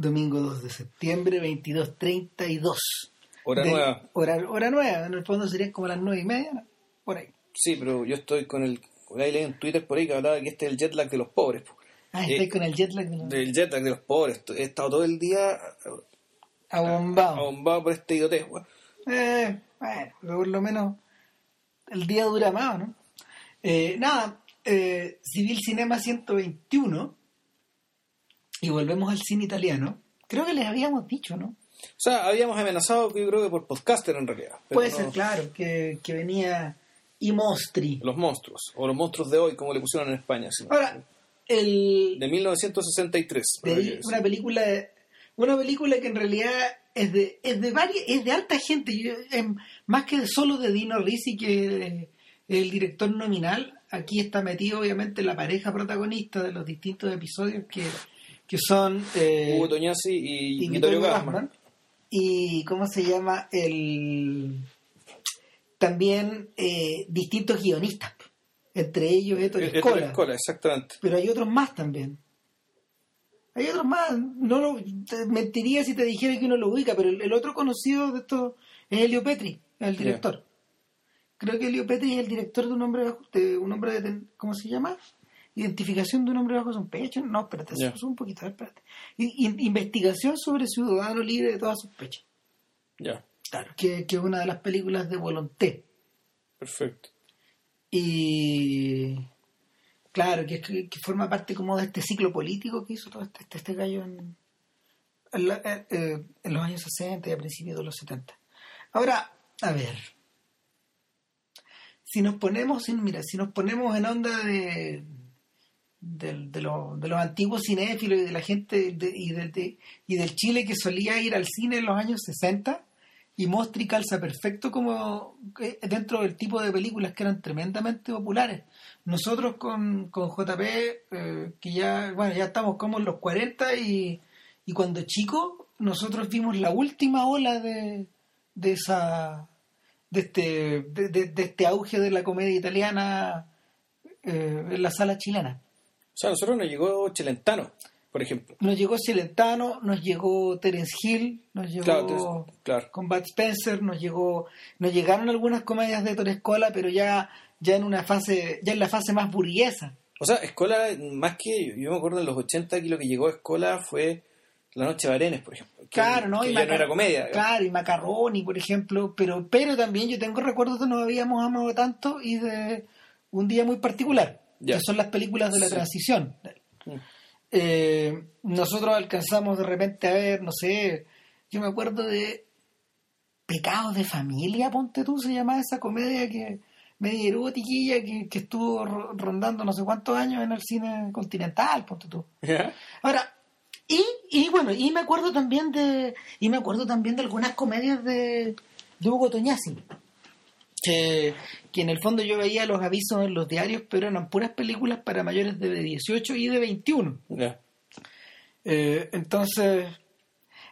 domingo 2 de septiembre, 22.32. Hora De- nueva. Hora, hora nueva, en el fondo serían como las nueve y media, por ahí. Sí, pero yo estoy con el. Ahí leí en Twitter por ahí que hablaba que este es el jet lag de los pobres. po. Ah, Eh, estoy con el jet lag de los- Del jet lag de los pobres. He estado todo el día abombado. abombado por este idiotez. Eh, bueno, pero por lo menos el día dura más, ¿no? Eh, nada, eh, Civil Cinema 121 y volvemos al cine italiano. Creo que les habíamos dicho, ¿no? O sea, habíamos amenazado, yo creo que por podcaster en realidad. Puede no- ser, claro, que, que venía I Mostri. Los monstruos. O los monstruos de hoy, como le pusieron en España. sí. Ahora, el, De 1963. de una película una película que en realidad es de es de varias es de alta gente Yo, em, más que solo de Dino Risi que eh, el director nominal aquí está metido obviamente la pareja protagonista de los distintos episodios que, que son eh, Hugo Toñasi y, y Vittorio Gassman. Y cómo se llama el también eh, distintos guionistas entre ellos Ettore Ettore Scola Scola, exactamente. pero hay otros más también. Hay otros más. No lo, te mentiría si te dijera que uno lo ubica, pero el, el otro conocido de esto es Elio Petri, el director. Creo que Elio Petri es el director de un hombre de un hombre de, ¿cómo se llama? Identificación de un hombre bajo su pecho. No, espérate, sube un poquito, a ver, espérate. In- investigación sobre ciudadano libre de todas sospechas. Ya, Claro, que, es una de las películas de Volonté. perfecto. Y claro, que, que, que forma parte como de este ciclo político que hizo todo este, este, este gallo en, en, la- eh, eh, en los años 60 y a principios de los 70. Ahora, a ver, si nos ponemos, si- mira, si nos ponemos en onda de, del- de, lo- de los antiguos cinéfilos y de la gente y, de- y del Chile que solía ir al cine en los años 60, y Mostri calza perfecto como eh, dentro del tipo de películas que eran tremendamente populares. Nosotros con, con JP, eh, que ya, bueno, ya estamos como en los 40 y, y cuando chico, nosotros vimos la última ola de, de esa de este, de este auge de la comedia italiana eh, en la sala chilena. O sea, a nosotros nos llegó Chelentano, por ejemplo. Nos llegó Celentano, nos llegó Terence Hill, nos llegó Claro, con Bud Spencer, nos llegó, nos llegaron algunas comedias de Torescola, pero ya, ya en una fase, ya en la fase más burguesa. O sea, Escola, más que. Yo me acuerdo en los 80 que lo que llegó a Escola fue La Noche de Arenes, por ejemplo. Que, claro, ¿no? que Y ya no era comedia. Claro, y Macarroni, por ejemplo, pero, pero también yo tengo recuerdos de No habíamos amado tanto y de Un día muy particular, Que son las películas de la Sí. transición. Mm. Eh, nosotros alcanzamos de repente a ver, no sé, yo me acuerdo de Pecados de Familia, ponte tú, se llamaba esa comedia que media erotiquilla que, que estuvo ro- rondando no sé cuántos años en el cine continental, ponte tú. Ahora, y, y bueno, y me acuerdo también de y me acuerdo también de algunas comedias de, de Hugo Toñasi. Que, que en el fondo yo veía los avisos en los diarios, pero eran puras películas para mayores de 18 y de 21. Ya. Eh, entonces,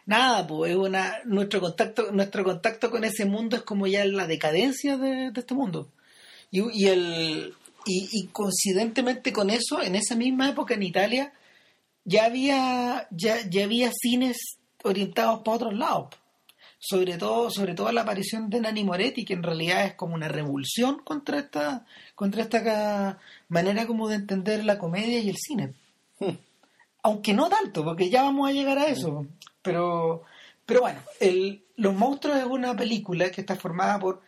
nada, pues es una, nuestro contacto, nuestro contacto con ese mundo es como ya la decadencia de, de este mundo. Y, y el y, y coincidentemente con eso, en esa misma época en Italia, ya había, ya, ya había cines orientados para otros lados. Sobre todo, sobre todo la aparición de Nani Moretti, que en realidad es como una revolución contra esta, contra esta manera como de entender la comedia y el cine Hmm. aunque no tanto, porque ya vamos a llegar a eso. Pero, pero bueno, el, Los Monstruos es una película que está formada por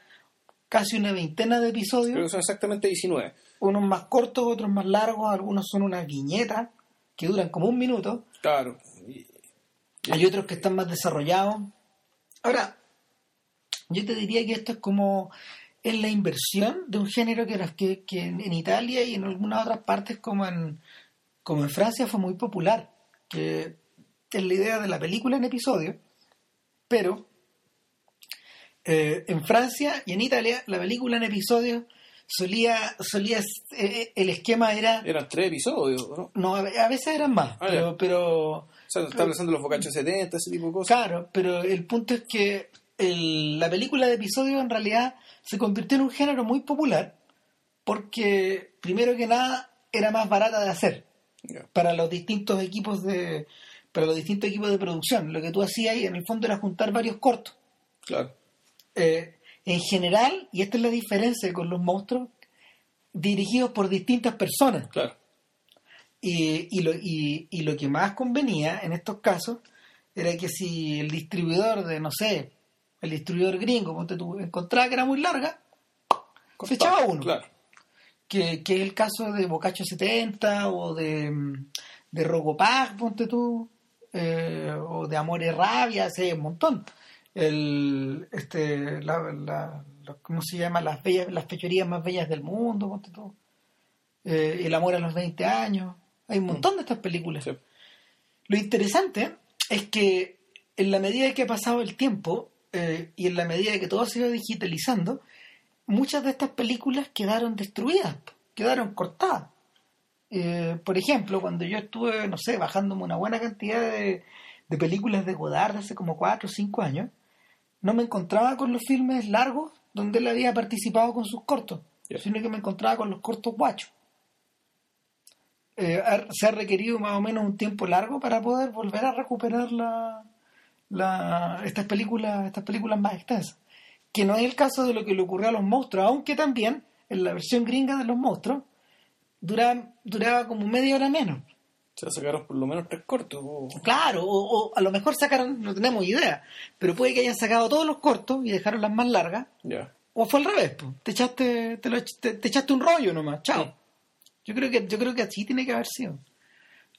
casi una veintena de Creo que episodios, son exactamente 19. unos más cortos, otros más largos, algunos son unas viñetas que duran como un minuto, Claro. Hay otros que están más desarrollados. Ahora, yo te diría que esto es como es la inversión de un género que, era- que, que en Italia y en algunas otras partes como en, como en Francia fue muy popular, que es la idea de la película en episodios, pero eh, en Francia y en Italia la película en episodios solía, solía eh, el esquema era, Eran tres episodios, ¿no? no, a veces eran más, Ah, pero, pero sea, está pensando los bocachos 70, ese tipo de cosas. Claro, pero el punto es que el- la película de episodios en realidad se convirtió en un género muy popular porque, primero que nada, era más barata de hacer para los distintos equipos de para los distintos equipos de producción. Lo que tú hacías ahí en el fondo era juntar varios cortos. Claro. Eh, en general, y esta es la diferencia con los monstruos, dirigidos por distintas personas. Claro. Y, y, lo, y, y lo que más convenía en estos casos era que si el distribuidor de, no sé, el distribuidor gringo, ponte tú, encontraba que era muy larga, se echaba uno. Claro. Que, que es el caso de Bocacho 70 o de, de Rogopag, ponte tú, eh, o de Amor y Rabia, sí, un montón. El, este, la, la- la- ¿cómo se llama? Las, bellas, las fechorías más bellas del mundo, ponte tú. Eh, el amor a los 20 años. Hay un montón de estas películas. Sí. Lo interesante es que en la medida que ha pasado el tiempo eh, y en la medida que todo se ido digitalizando, muchas de estas películas quedaron destruidas, quedaron cortadas. Eh, por ejemplo, cuando yo estuve, no sé, bajándome una buena cantidad de, de películas de Godard hace como 4 o 5 años, no me encontraba con los filmes largos donde él había participado con sus cortos, sino que me encontraba con los cortos guachos. Eh, se ha requerido más o menos un tiempo largo para poder volver a recuperar la, la- estas películas estas películas más extensas que no es el caso de lo que le ocurrió a los monstruos aunque también en la versión gringa de los monstruos duraba, duraba como media hora menos O sea, sacaron por lo menos tres cortos. claro o, o a lo mejor sacaron no tenemos idea pero puede que hayan sacado todos los cortos y dejaron las más largas o fue al revés pues. te echaste te, lo te- te echaste un rollo nomás chao. Yo creo que yo creo que así tiene que haber sido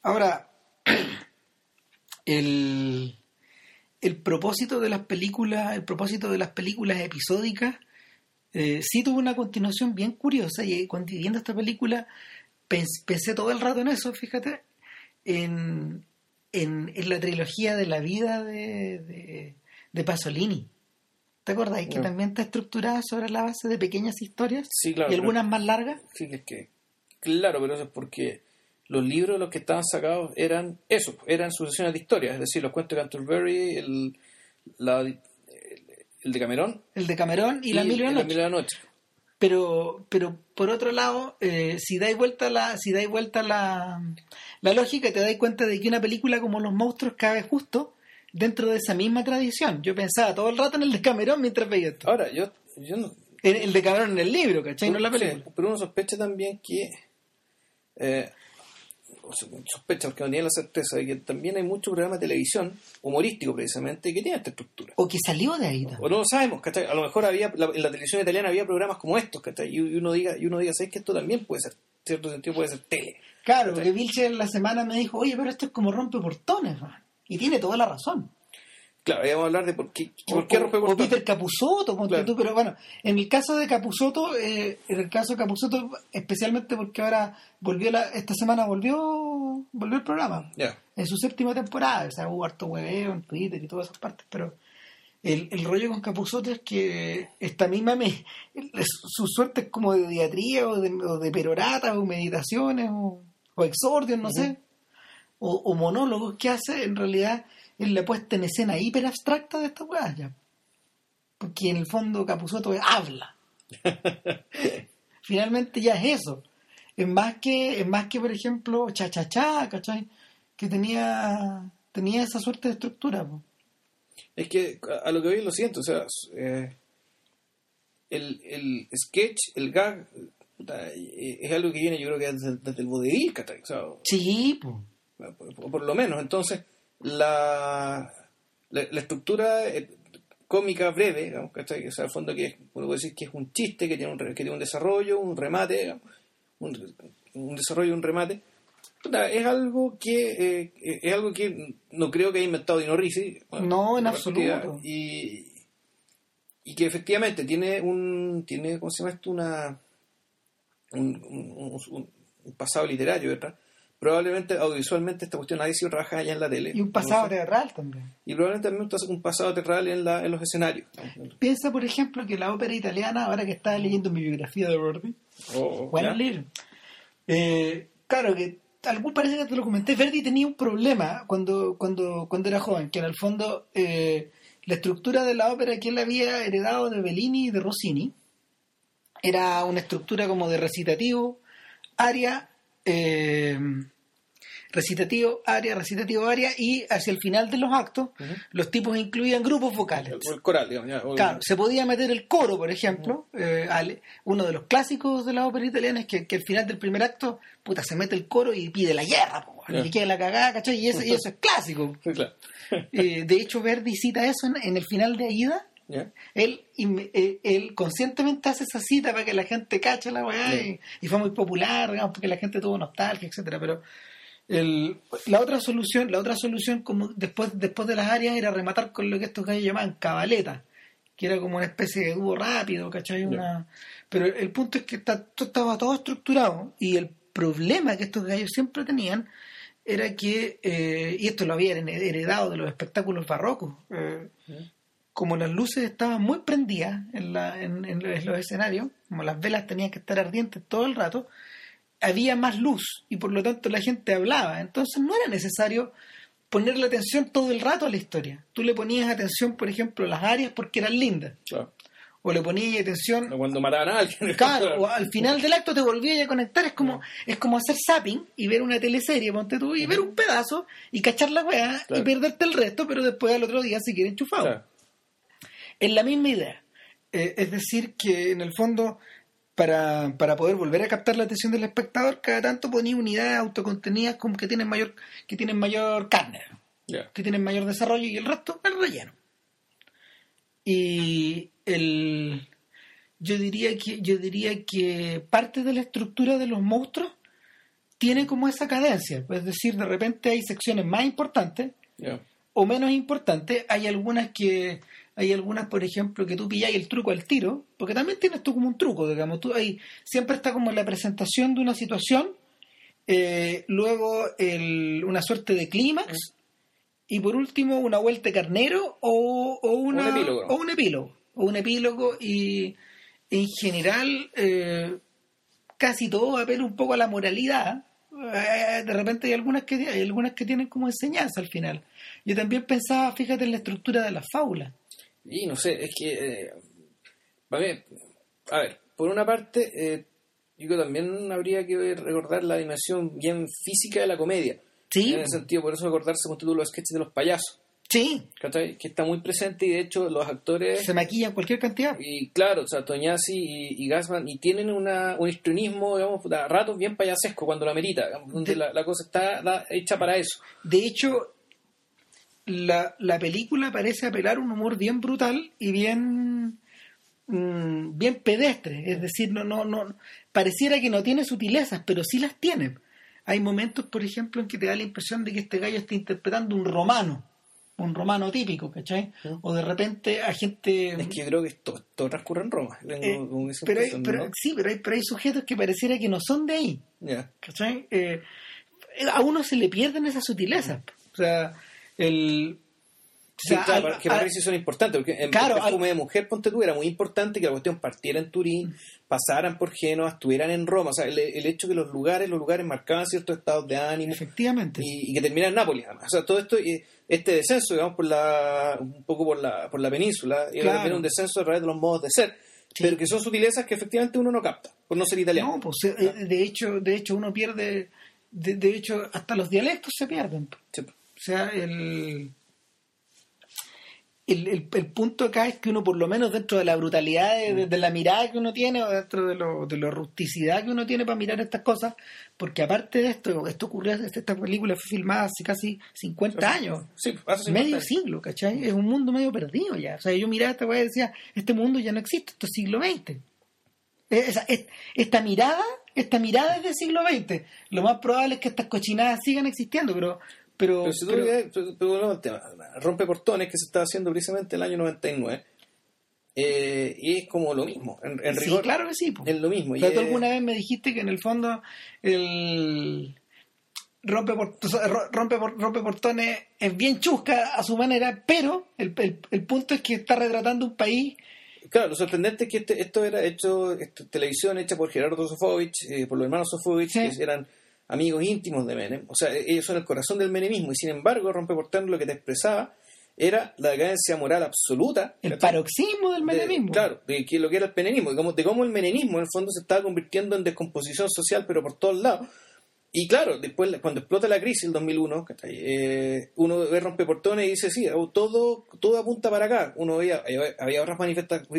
ahora el el propósito de las películas el propósito de las películas episódicas eh, sí tuvo una continuación bien curiosa y cuando viendo esta película pens- pensé todo el rato en eso fíjate en, en, en la trilogía de la vida de, de, de Pasolini ¿te acordás? que No. también está estructurada sobre la base de pequeñas historias Sí, claro. y algunas más largas Sí, es que, claro, pero eso es porque los libros de los que estaban sacados eran eso, eran sucesiones de historias, es decir, los cuentos de Canterbury, el, la- el, el de Camerón el de Camerón y, la Mil y el Noche. Mil y una Noche. pero pero por otro lado eh, si dais vuelta la si dais vuelta la, la lógica te dais cuenta de que una película como Los monstruos cabe justo dentro de esa misma tradición yo pensaba todo el rato en el de Camerón mientras veía esto Ahora, yo, yo no, el, el de Camerón en el libro ¿cachai? no en la sí, película pero uno sospecha también que eh, porque no tiene la certeza de que también hay mucho programa de televisión humorístico precisamente que tiene esta estructura o que salió de ahí también. O no lo sabemos, ¿cachai? A lo mejor había, la- en la televisión italiana había programas como estos, ¿cachai? Y uno diga, y uno diga, ¿sabes que esto también puede ser, en cierto sentido puede ser tele? claro porque Vilche en la semana me dijo oye pero esto es como rompe portones man". y tiene toda la razón Claro, vamos a hablar de por qué, o, por qué rompe o. Peter Capusotto, Claro. tú, pero bueno, en el caso de Capusotto, eh, en el caso de Capusotto, especialmente porque ahora volvió la, esta semana volvió, volvió el programa Ya, en su séptima temporada, o sea, hubo harto hueveo en Twitter y todas esas partes, pero el, el rollo con Capusotto es que esta misma me, su suerte es como de diatría o de, o de peroratas o meditaciones o, o exordios, no sé, o, o monólogos que hace, en realidad es la puesta en escena hiper abstracta de esta weá ya. Porque en el fondo Capusotto habla. Finalmente ya es eso. Es más que, es más que por ejemplo, cha cha cha, ¿cachai? Que tenía, tenía esa suerte de estructura. po. es que a lo que es lo siguiente, o sea, eh, el, el sketch, el gag, eh, es algo que viene yo creo que desde, desde el vodevil, ¿cachai? O sea, Sí, po. por, por- por lo menos. Entonces, la, la, la estructura eh, cómica breve, digamos, ¿cachai? O sea, al fondo que es, uno puede decir que es un chiste, que tiene un, que tiene un desarrollo, un remate, digamos, un, un desarrollo y un remate. Es algo que eh, es algo que no creo que haya inventado Dino Risi. No, en absoluto. Y, y que efectivamente tiene un tiene ¿cómo se llama esto? una un, un- un- un pasado literario detrás probablemente audiovisualmente esta cuestión nadie se trabaja allá en la tele Y un pasado No sé. teatral también. y probablemente también un pasado teatral en, la, en los escenarios Piensa, por ejemplo, que la ópera italiana, ahora que estaba leyendo mi biografía de Verdi, Bueno, ¿ya? libro. Eh, claro que algún parece que te lo comenté, Verdi tenía un problema cuando, cuando, cuando era joven, que en el fondo eh, la estructura de la ópera que él había heredado de Bellini y de Rossini era una estructura como de recitativo, aria, eh, recitativo, área, recitativo, área, y hacia el final de los actos, los tipos incluían grupos vocales. O el coral, digamos. ya, o- Claro, se podía meter el coro, por ejemplo. eh, al- uno de los clásicos de la ópera italiana es que, que al final del primer acto, puta, se mete el coro y pide la guerra, po, y queda la cagada, ¿cachai? Y, eso- y eso es clásico. Sí, claro. Eh, de hecho, Verdi cita eso en, en el final de Aida. Ya. Él, inme- eh, él conscientemente hace esa cita para que la gente cache la weá y, y fue muy popular, digamos, porque la gente tuvo nostalgia, etcétera. Pero el- la otra solución, la otra solución como después, después de las áreas era rematar con lo que estos gallos llamaban cabaleta, que era como una especie de dúo rápido, ¿cachai? Una... Pero el punto es que está, todo- estaba todo estructurado y el problema que estos gallos siempre tenían era que, eh, y esto lo habían heredado de los espectáculos barrocos, eh, como las luces estaban muy prendidas en, la, en, en los- en los escenarios, como las velas tenían que estar ardientes todo el rato, había más luz y por lo tanto la gente hablaba. Entonces no era necesario ponerle atención todo el rato a la historia. Tú le ponías atención, por ejemplo, a las áreas porque eran lindas. Claro. O le ponías atención O Cuando mataban a alguien. Claro, o al final del acto te volvías a conectar, es como, es como hacer zapping y ver una teleserie, ponte tú, y ver un pedazo y cachar la weá Claro. y perderte el resto, pero después al otro día seguir enchufado. Claro. Es la misma idea. Eh, es decir, que en el fondo, para, para poder volver a captar la atención del espectador, cada tanto ponía unidades autocontenidas como que tienen mayor, que tienen mayor carne, que tienen mayor desarrollo y el resto el relleno. Y el yo diría que yo diría que parte de la estructura de los monstruos tiene como esa cadencia, es decir, de repente hay secciones más importantes o menos importantes, hay algunas que hay algunas, por ejemplo, que tú pilláis el truco al tiro, porque también tienes tú como un truco, digamos, tú ahí siempre está como la presentación de una situación, eh, luego el- una suerte de clímax y por último una vuelta de carnero o, o una, Un epílogo. o un epílogo, o un epílogo y en general eh, casi todo apela un poco a la moralidad. Eh, De repente hay algunas que hay algunas que tienen como enseñanza al final. Yo también pensaba, fíjate en la estructura de la fábula. Y no sé, es que. eh, a, ver, a ver, por una parte, eh, yo creo que también habría que recordar la dimensión bien física de la comedia. Sí, En ese sentido, por eso acordarse con título los sketches de los payasos, sí, ¿cachai? Que está muy presente y de hecho los actores. se maquillan cualquier cantidad. Y claro, o sea, Toñasi y, y Gassman, y tienen una, un histrionismo, digamos, a ratos bien payasesco cuando lo amerita, digamos, donde De- la, la cosa está da- hecha para eso. De hecho, la, la película parece apelar a un humor bien brutal y bien mm, bien pedestre, es decir, no no no pareciera que no tiene sutilezas, pero sí las tiene. Hay momentos, por ejemplo, en que te da la impresión de que este gallo está interpretando un romano, un romano típico, ¿cachai? O de repente a gente Es que yo creo que esto, todo transcurre en Roma. Eh, pero, hay- impresión, pero ¿no? sí, pero hay, pero hay sujetos que pareciera que no son de ahí. Ya. ¿cachai? Eh, a uno se le pierden esas sutilezas. O sea, el. o Sí, sea, claro, al- que para al- mí sí son importantes, porque en Claro, el perfume de mujer, ponte tú, era muy importante que la cuestión partiera en Turín, pasaran por Génova, estuvieran en Roma, o sea, el, el hecho que los lugares, los lugares marcaban ciertos estados de ánimo efectivamente. y, y que terminara en Nápoles, además. O sea, todo esto, eh, este descenso, digamos, por la, un poco por la, por la península, era Claro. también un descenso a través de los modos de ser, Sí. pero que son sutilezas que efectivamente uno no capta, por no ser italiano. No, pues eh, de hecho, de hecho uno pierde, de, de hecho hasta los dialectos se pierden. Sí. O sea, el, el, el, el punto acá es que uno por lo menos dentro de la brutalidad de, de- de la mirada que uno tiene o dentro de, lo, de la rusticidad que uno tiene para mirar estas cosas, porque aparte de esto, esto ocurrió, esta película fue filmada hace casi 50 años. Sí, hace 50 medio años. siglo, ¿cachai? Es un mundo medio perdido ya. O sea, yo miraba esta weá y decía, este mundo ya no existe, esto es siglo XX. Esa- es- esta mirada, esta mirada es del siglo XX. Lo más probable es que estas cochinadas sigan existiendo, pero... Pero, Pero si tú pero- pero- pero tema, rompe portones que se estaba haciendo precisamente el año 99 eh, y es como lo mismo, en, en sí, rigor claro que sí. po. es lo mismo. O y tú es- alguna vez me dijiste que en el fondo el rompe, por- ro- rompe, por- rompe portones es bien chusca a su manera, pero el, el- el punto es que está retratando un país Claro, lo sorprendente es que este- esto era hecho, esto- televisión hecha por Gerardo Sofovich, eh, por los hermanos Sofovich, Sí. que eran amigos íntimos de Menem. O sea, ellos son el corazón del menemismo y sin embargo, rompe portones lo que te expresaba era la decadencia moral absoluta. el ¿cachai? paroxismo del de- menemismo. claro, de que lo que era el menemismo, de cómo, de cómo el menemismo en el fondo se estaba convirtiendo en descomposición social, pero por todos lados. Y claro, después cuando explota la crisis el 2001, ¿cachai? Eh, uno ve rompeportones y dice, sí, todo, todo apunta para acá. Uno veía, había otras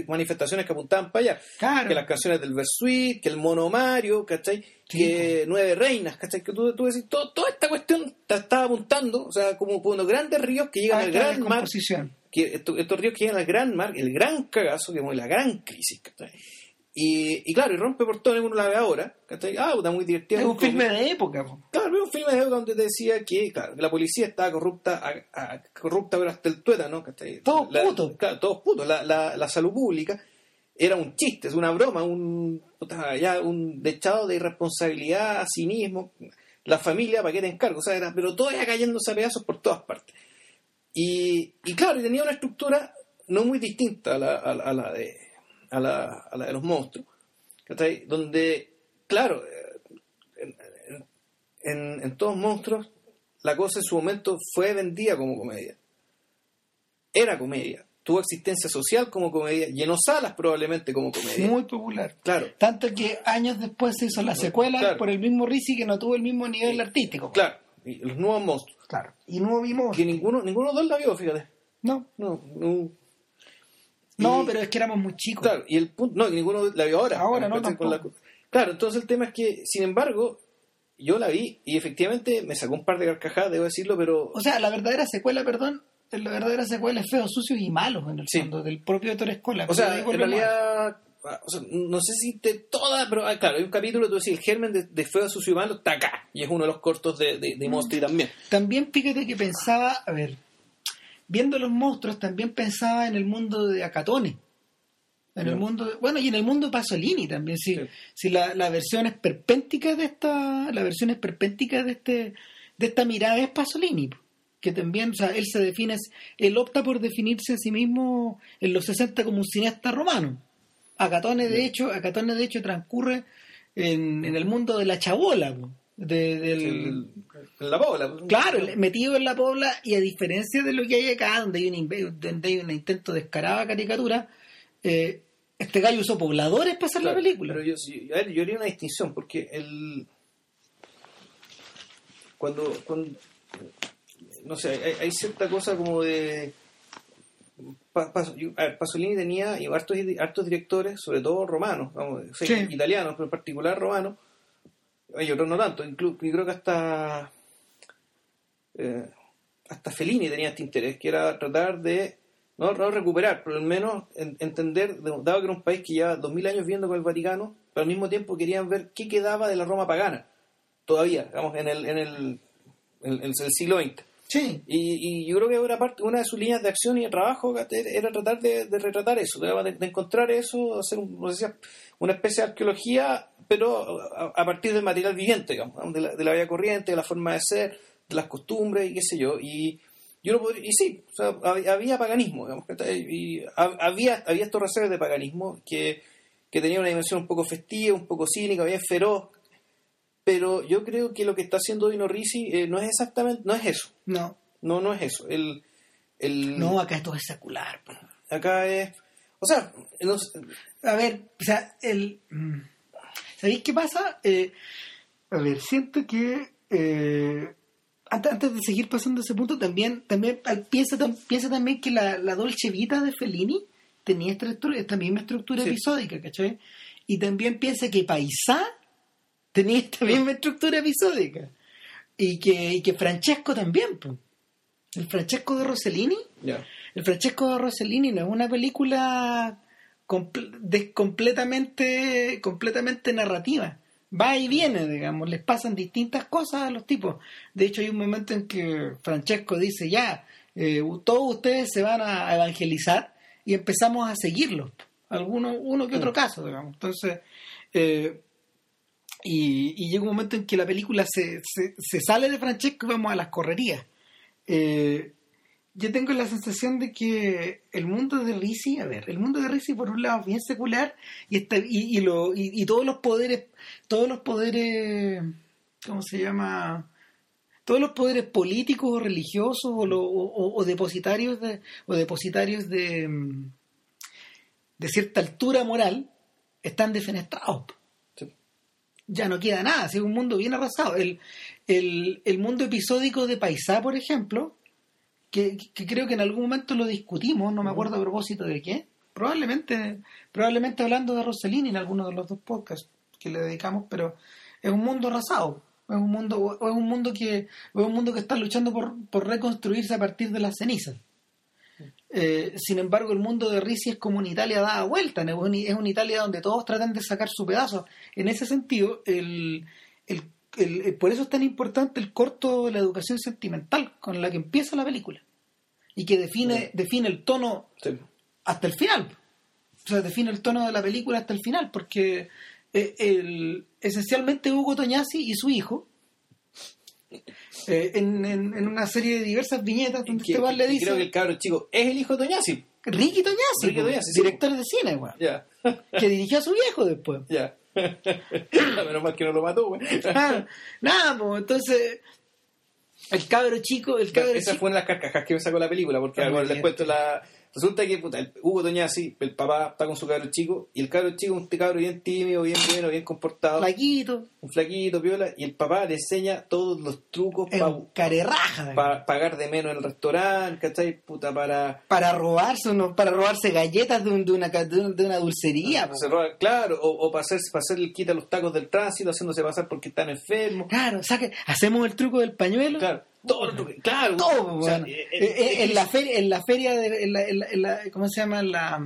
manifestaciones que apuntaban para allá. Claro. Que las canciones del Versuit, que el Mono Mario, ¿cachai? que Nueve Reinas, ¿cachai? Que tú, tú decís, todo, toda esta cuestión te estaba apuntando, o sea, como unos grandes ríos que llegan Ah, al gran mar. Que estos, estos ríos que llegan al gran mar, el gran cagazo, que es la gran crisis, ¿cachai? Y, y claro, y rompe portones uno la ve ahora, ¿cachai? Ah, está muy divertido. Es un filme de época. po. Claro, es un filme de época donde te decía que, claro, la policía estaba corrupta, a- a- corrupta pero hasta el tuétano, ¿cachai? Todos La- putos. Claro, todos putos. La, la, la salud pública era un chiste, es una broma, un, ya un dechado de irresponsabilidad, cinismo. La familia, ¿para qué te encargo? O sea, era, pero todo era cayéndose a pedazos por todas partes. Y, y claro, y tenía una estructura no muy distinta a la, a la- a la de, a, la, a la de los monstruos. ¿cachai? Donde, claro, en, en, en todos monstruos, la cosa en su momento fue vendida como comedia. Era comedia. Tuvo existencia social como comedia. Llenó salas probablemente como comedia. Muy popular. Claro, Tanto que años después se hizo la secuela Claro. por el mismo Risi que no tuvo el mismo nivel artístico. claro. Y los nuevos monstruos. Claro. Y no vimos. Que ninguno, ninguno de los dos la vio, fíjate. No. No, no. No, Y- pero es que éramos muy chicos. Claro, y el punto, no, ninguno la vio ahora. Ahora no, tampoco. claro, entonces el tema es que, sin embargo, yo la vi y efectivamente me sacó un par de carcajadas, debo decirlo, pero O sea, la verdadera secuela, perdón, la verdadera secuela es Feos, Sucios y Malos en el Sí. fondo, del propio Héctor Escola. O sea, en realidad, ah, o sea, no sé si de toda, pero ah, claro, hay un capítulo, tú decís, el germen de, de Feo, Sucio y Malo está acá, y es uno de los cortos de, de, Mm. de Mostri también. También fíjate que pensaba, a ver, viendo los monstruos, también pensaba en el mundo de Acatone. En el mundo, bueno, y en el mundo de Pasolini también, si, Sí. si la, la versión esperpéntica de esta, la versión esperpéntica de este, de esta mirada es Pasolini, que también, o sea, él se define, él opta por definirse a sí mismo en los 60 como un cineasta romano. Acatone de hecho, Acatone de hecho transcurre en, en el mundo de la chabola, po, de- del, El- la bola. Claro, el- metido en la pobla y a diferencia de lo que hay acá, donde hay un, donde hay un intento de descarada caricatura, eh, este gallo usó pobladores para hacer Claro, la película. Pero yo, a ver, yo haría una distinción, porque el. Cuando. cuando no sé, hay, hay cierta cosa como de. Yo- Pasolini tenía y hartos, hartos directores, sobre todo romanos, vamos, o sea, Sí. italianos, pero en particular romanos. Hay otros no tanto, incluso yo creo que hasta. eh, hasta Fellini tenía este interés, que era tratar de no, no recuperar, pero al menos en- entender, dado que era un país que lleva dos mil años viviendo con el Vaticano, pero al mismo tiempo querían ver qué quedaba de la Roma pagana, todavía, digamos, en el, en el, en el- en el siglo XX. Sí, Y, y yo creo que una, parte, una de sus líneas de acción y de trabajo era tratar de, de retratar eso, de, de encontrar eso, hacer un- una especie de arqueología, pero a, a partir del material viviente, digamos, de la, de la vida corriente, de la forma de ser, de las costumbres y qué sé yo. Y, yo no podría- y sí, o sea, hab- había paganismo, digamos, y hab- había, había estos recelos de paganismo que, que tenía una dimensión un poco festiva, un poco cínica, bien feroz, pero yo creo que lo que está haciendo Dino Risi eh, no es exactamente, no es eso. no, No, no es eso. El, el, no, acá esto es secular. Acá es. O sea, no A ver, o sea, el... ¿Sabéis qué pasa? Eh, a ver, siento que... eh, antes, antes de seguir pasando ese punto, también, también al- piensa, piensa también que la, la Dolce Vita de Fellini tenía esta, estructura, esta misma estructura Sí. episódica, ¿cachai? Y también piensa que Paisá tenía esta misma estructura episódica. Y que, y que Francesco también, pues. El Francesco de Rossellini ya. el Francesco de Rossellini no es una película comple- de- completamente, completamente narrativa. Va y viene, digamos, les pasan distintas cosas a los tipos. De hecho, hay un momento en que Francesco dice, ya, eh, todos ustedes se van a evangelizar y empezamos a seguirlos. Alguno, uno que otro Mm. caso, digamos. Entonces, eh, y, y llega un momento en que la película se, se, se sale de Francesco y vamos a las correrías. Eh, yo tengo la sensación de que el mundo de Risi, a ver, el mundo de Risi por un lado es bien secular y, está, y, y, lo, y, y todos los poderes, todos los poderes, ¿cómo se llama? Todos los poderes políticos o religiosos o, lo- o- depositarios de, o depositarios de, de cierta altura moral están defenestrados. Sí. ya no queda nada, es un mundo bien arrasado. El, el, el mundo episódico de Paisá, por ejemplo, que, que creo que en algún momento lo discutimos, no me acuerdo a propósito de qué, probablemente, probablemente hablando de Rossellini en alguno de los dos podcasts que le dedicamos, pero es un mundo arrasado. Es un mundo, es un mundo que, es un mundo que está luchando por, por reconstruirse a partir de las cenizas. Eh, sin embargo, el mundo de Risi es como una Italia dada vuelta, es una, es una Italia donde todos tratan de sacar su pedazo. En ese sentido, el, el, el- por eso es tan importante el corto de la educación sentimental con la que empieza la película y que define, define el tono Sí. hasta el final. O sea, define el tono de la película hasta el final, porque eh, el, esencialmente Hugo Toñasi y su hijo, eh, en, en- en una serie de diversas viñetas donde Que- este weón le dice creo que el cabro chico es el hijo de Toñasi. Ricky Toñasi, Ricky sí, director de cine, weón, Ya, que dirigió a su viejo después. Menos mal que no lo mató, güey. Ah, nada, pues entonces el cabro chico, el cabro Esa chico, fue una de las carcajas que me sacó la película, porque bueno, les cuento la. Resulta que puta, el Hugo Toñasi, el papá, está con su cabro chico, y el cabro chico es un cabro bien tímido, bien bueno, bien comportado, flaquito, un flaquito, piola, y el papá le enseña todos los trucos para carerraja, pagar de menos en el restaurante, ¿cachai? Puta, para. para robarse unos, para robarse galletas de, un- de una, de una, de una dulcería, se roba- claro, o, o para hacer, para hacer el quita los tacos del tránsito, haciéndose pasar porque están enfermos. Claro, saque, hacemos el truco del pañuelo. Claro, todo claro, Todo, o sea, weón. eh, Eh, eh, en la feria, en la feria de, en la, en la- en la- ¿cómo se llama? La,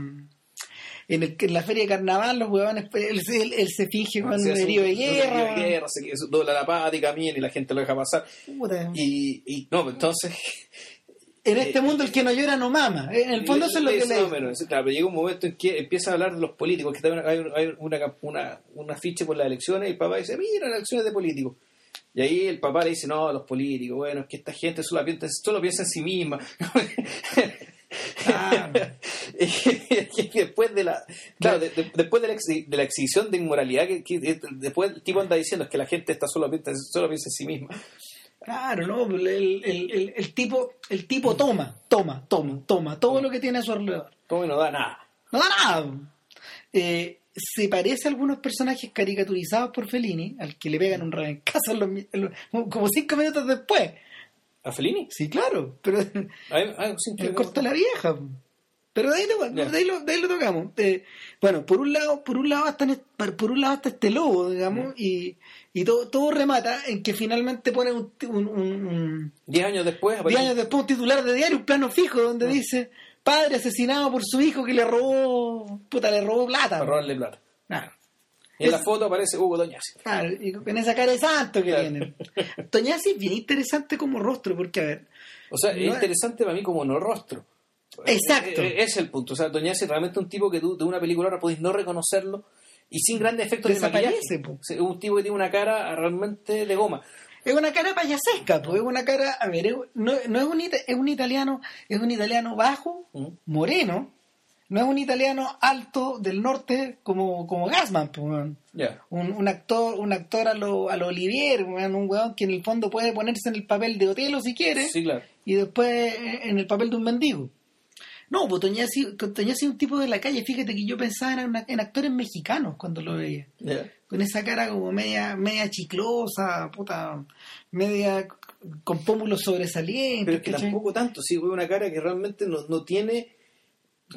en, el- en la feria de carnaval, los huevones, él, él- él se finge con hace herido de guerra. de guerra, se, dobla la pata y camina y la gente lo deja pasar. Puta. Y, y no, pues, entonces. en este eh, mundo el que no llora no mama. En el fondo eso es lo que le menos, claro, pero llega un momento en que empieza a hablar de los políticos, que también hay, hay una, una, una afiche por las elecciones y el papá dice, mira, las elecciones de políticos. Y ahí el papá le dice, no, los políticos, bueno, es que esta gente solo piensa, solo piensa en sí misma. Y después de la claro, de- de- después de la, exhi- de la exhibición de inmoralidad que, que- después el tipo anda diciendo es que la gente está solo piensa, solo piensa en sí misma Claro, ¿no? El, el- el- el tipo, el tipo toma, toma, toma, toma todo lo que tiene a su alrededor. como que no da nada No da nada. Eh, se parece a algunos personajes caricaturizados por Fellini, al que le pegan un rebencazo en los mi- en los- como cinco minutos después. ¿a Fellini? Sí, claro, pero Ay, ay, sí, el que- corta la vieja. Pero de ahí, lo, de ahí, lo, de ahí lo tocamos. Eh, bueno, por un lado, por un lado está, por un lado está este lobo, digamos, y, y todo, todo remata en que finalmente pone un, un- un- un- diez años después Diez años después un titular de diario, un plano fijo, donde dice padre asesinado por su hijo que le robó, puta, le robó plata. para robarle plata Claro, y en la foto aparece Hugo Doñasi claro, y con esa cara de santo que Claro. tiene. Toñasi es bien interesante como rostro, porque a ver, o sea No es es- interesante para mí como no rostro Exacto. Ese es el punto o sea Doñasi es realmente un tipo que tú de una película ahora podéis no reconocerlo y sin grandes efectos de maquillaje po. Es un tipo que tiene una cara realmente de goma es una cara payasesca, pues, es una cara, a ver, es- no, no es un, es un italiano, es un italiano bajo, ¿Mm? moreno, no es un italiano alto del norte como, como Gassman, pues, ya un, un actor un actor a lo, a lo Olivier, weón, un weón que en el fondo puede ponerse en el papel de Otelo si quiere, sí claro y después en el papel de un mendigo. No, Toñasi, Toñasi es un tipo de la calle, fíjate que yo pensaba en, actores mexicanos cuando lo veía, con esa cara como media, media chiclosa, puta, media con pómulos sobresalientes. Pero es que ¿cachai? tampoco tanto, sí, güey, una cara que realmente no, no tiene,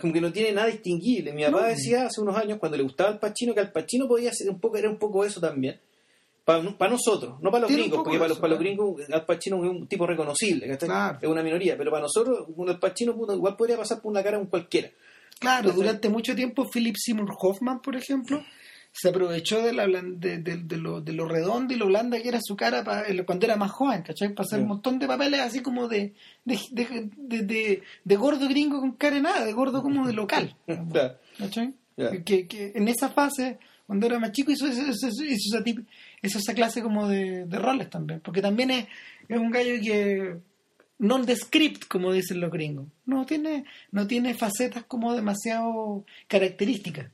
como que no tiene nada distinguible. Mi papá decía hace unos años, cuando le gustaba el Pachino, que al Pachino podía ser un poco, era un poco eso también. Para, nosotros, no para los gringos, porque para los, para los claro. gringos Al Pacino es un tipo reconocible. Claro. es una minoría, pero para nosotros, un Al Pacino igual podría pasar por una cara un cualquiera. Claro, durante mucho tiempo Philip Seymour Hoffman, por ejemplo, se aprovechó de, la, de, de- de lo, de lo redondo y lo blanda que era su cara pa- eh, cuando era más joven, ¿cachai? Para hacer un montón de papeles así como de de, gordo gringo con cara de nada, de gordo como de local. ¿cachai? Ya. Que, que en esa fase, cuando era más chico, hizo, hizo- hizo- hizo esa, tip- hizo esa clase como de, de roles también. Porque también es, es un gallo que non-descript, como dicen los gringos. No tiene, no tiene facetas como demasiado características.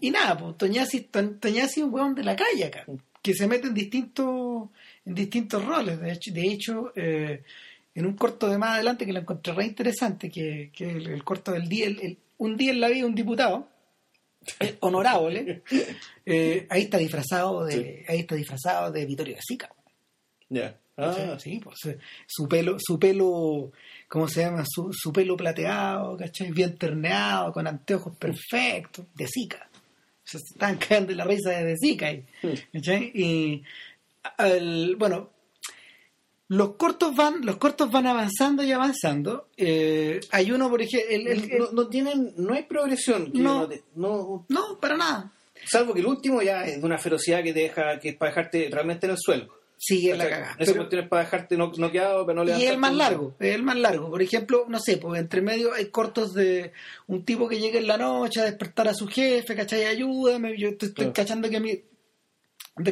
Y nada, pues Toñasi, Toñasi es un hueón de la calle acá, que se mete en distintos, en distintos roles. De hecho, de hecho eh, en un corto de más adelante que lo encontré re interesante, que, que el, el corto del día, el- el- un día en la vida de un diputado, honorable, eh, ahí está disfrazado de, ahí está disfrazado de Vittorio de Sica. Ya. ¿cachai? Ah, Sí, pues, eh, su pelo, su pelo, ¿cómo se llama? Su, su pelo plateado, ¿cachai? Bien terneado, con anteojos perfectos, de Zika. Se están cagando la risa de De Zika ahí, ¿cachai? Y, bueno, los cortos van, los cortos van avanzando y avanzando. Eh, hay uno, por ejemplo, el- el- el- no, no tienen, no hay progresión. No. no, no, para nada. salvo que el último ya es de una ferocidad que te deja, que es para dejarte realmente en el suelo. Sí, es la cagada. Esa Pero- es para dejarte no, noqueado, pero no Y es el más un- largo, es el más largo. Por ejemplo, no sé, pues entre medio hay cortos de un tipo que llega en la noche a despertar a su jefe, ¿cachai? Ayúdame, yo estoy, estoy Claro. cachando que mi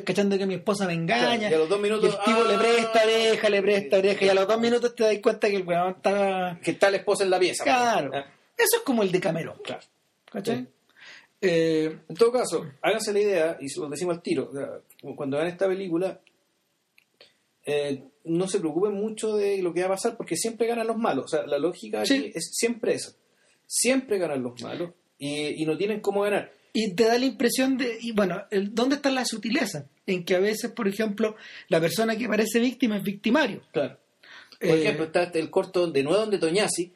cachando que mi esposa me engaña. Claro, y a los dos minutos, y el tipo ¡ah! le presta oreja, le presta oreja, y a los dos minutos te das cuenta que el weón está... Que está la esposa en la pieza. Claro. Ah, Eso es como el de Cameron, claro. ¿cachai? Sí. Eh, En todo caso, háganse la idea, y lo decimos al tiro, cuando vean esta película, eh, no se preocupen mucho de lo que va a pasar, porque siempre ganan los malos. O sea, la lógica aquí Sí. es siempre esa. Siempre ganan los malos y, y no tienen cómo ganar. Y te da la impresión de, y bueno, el- ¿dónde está la sutileza? En que a veces, por ejemplo, la persona que parece víctima es victimario. Claro. Por Eh, ejemplo, está de nuevo de nuevo donde Toñasi,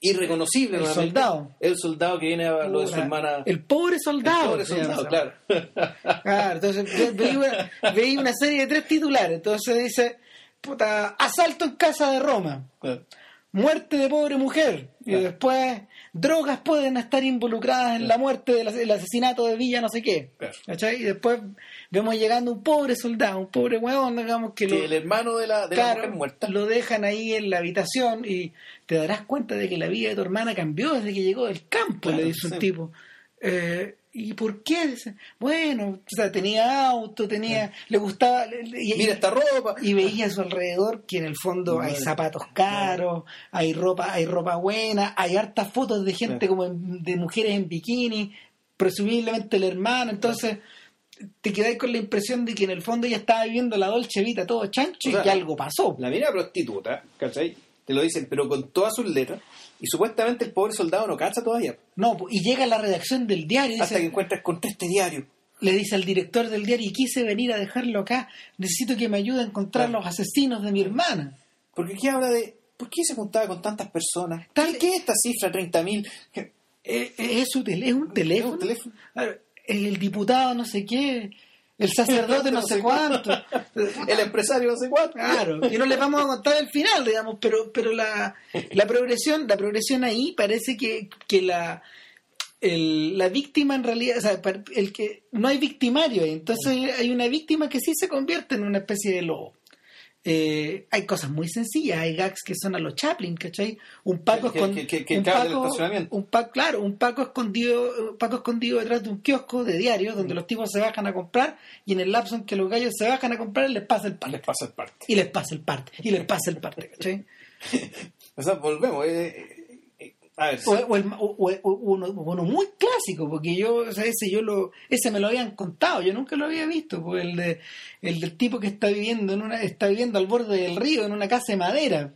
irreconocible El soldado. El soldado que viene a lo de su hermana. El pobre soldado. el pobre soldado, claro. Claro, entonces ve- veí una, veí una serie de tres titulares. Entonces dice, puta, asalto en casa de Roma, Claro. muerte de pobre mujer. Y después, drogas pueden estar involucradas en la muerte del el asesinato de Villa no sé qué. Claro. ¿Cachai? Y después vemos llegando un pobre soldado, un pobre huevón, digamos, que, Que lo, el hermano de la, de la mujer muerta. lo dejan ahí en la habitación y te darás cuenta de que la vida de tu hermana cambió desde que llegó del campo, Claro, le dice un sí. tipo. Eh, ¿Y por qué? Bueno, o sea, tenía auto, tenía, le gustaba, y, Mira esta ropa. y veía a su alrededor que en el fondo hay zapatos caros, hay ropa, hay ropa buena, hay hartas fotos de gente como en- de mujeres en bikini, presumiblemente el hermano, entonces te quedáis con la impresión de que en el fondo ella estaba viviendo la dolce vita todo chancho O sea, y que algo pasó. La mina prostituta, ¿cachai? Te lo dicen, pero con todas sus letras. Y supuestamente el pobre soldado no cacha todavía. No, y llega a la redacción del diario Hasta que encuentras contra este diario. le dice al director del diario, y quise venir a dejarlo acá, necesito que me ayude a encontrar Claro. los asesinos de mi hermana. Porque aquí habla de. ¿Por qué se juntaba con tantas personas? Tal- ¿Qué, qué es esta cifra, 30.000? Eh, eh, es, es un teléfono. un teléfono. Claro, el diputado no sé qué, el sacerdote no sé cuánto. El empresario no sé cuánto. Claro, y no les vamos a contar el final, digamos, pero, pero la, la progresión, la progresión ahí parece que, que la, el- la víctima en realidad, o sea, el que no hay victimario entonces hay una víctima que sí se convierte en una especie de lobo. Eh, hay cosas muy sencillas, hay gags que son a los Chaplin, ¿cachai? Un Paco Que- un Paco- estacionamiento. un Paco, claro, un Paco escondido, un Paco escondido detrás de un kiosco de diario donde los tipos se bajan a comprar y en el lapso en que los gallos se bajan a comprar les pasa el parte Les pasa el parte. y les pasa el parte y les pasa el parte ¿cachai? O sea, volvemos. eh, a ver, o, o el- o- o- o uno, uno muy clásico porque yo o sea, ese yo lo ese me lo habían contado yo nunca lo había visto pues el de el del tipo que está viviendo en una está viviendo al borde del río en una casa de madera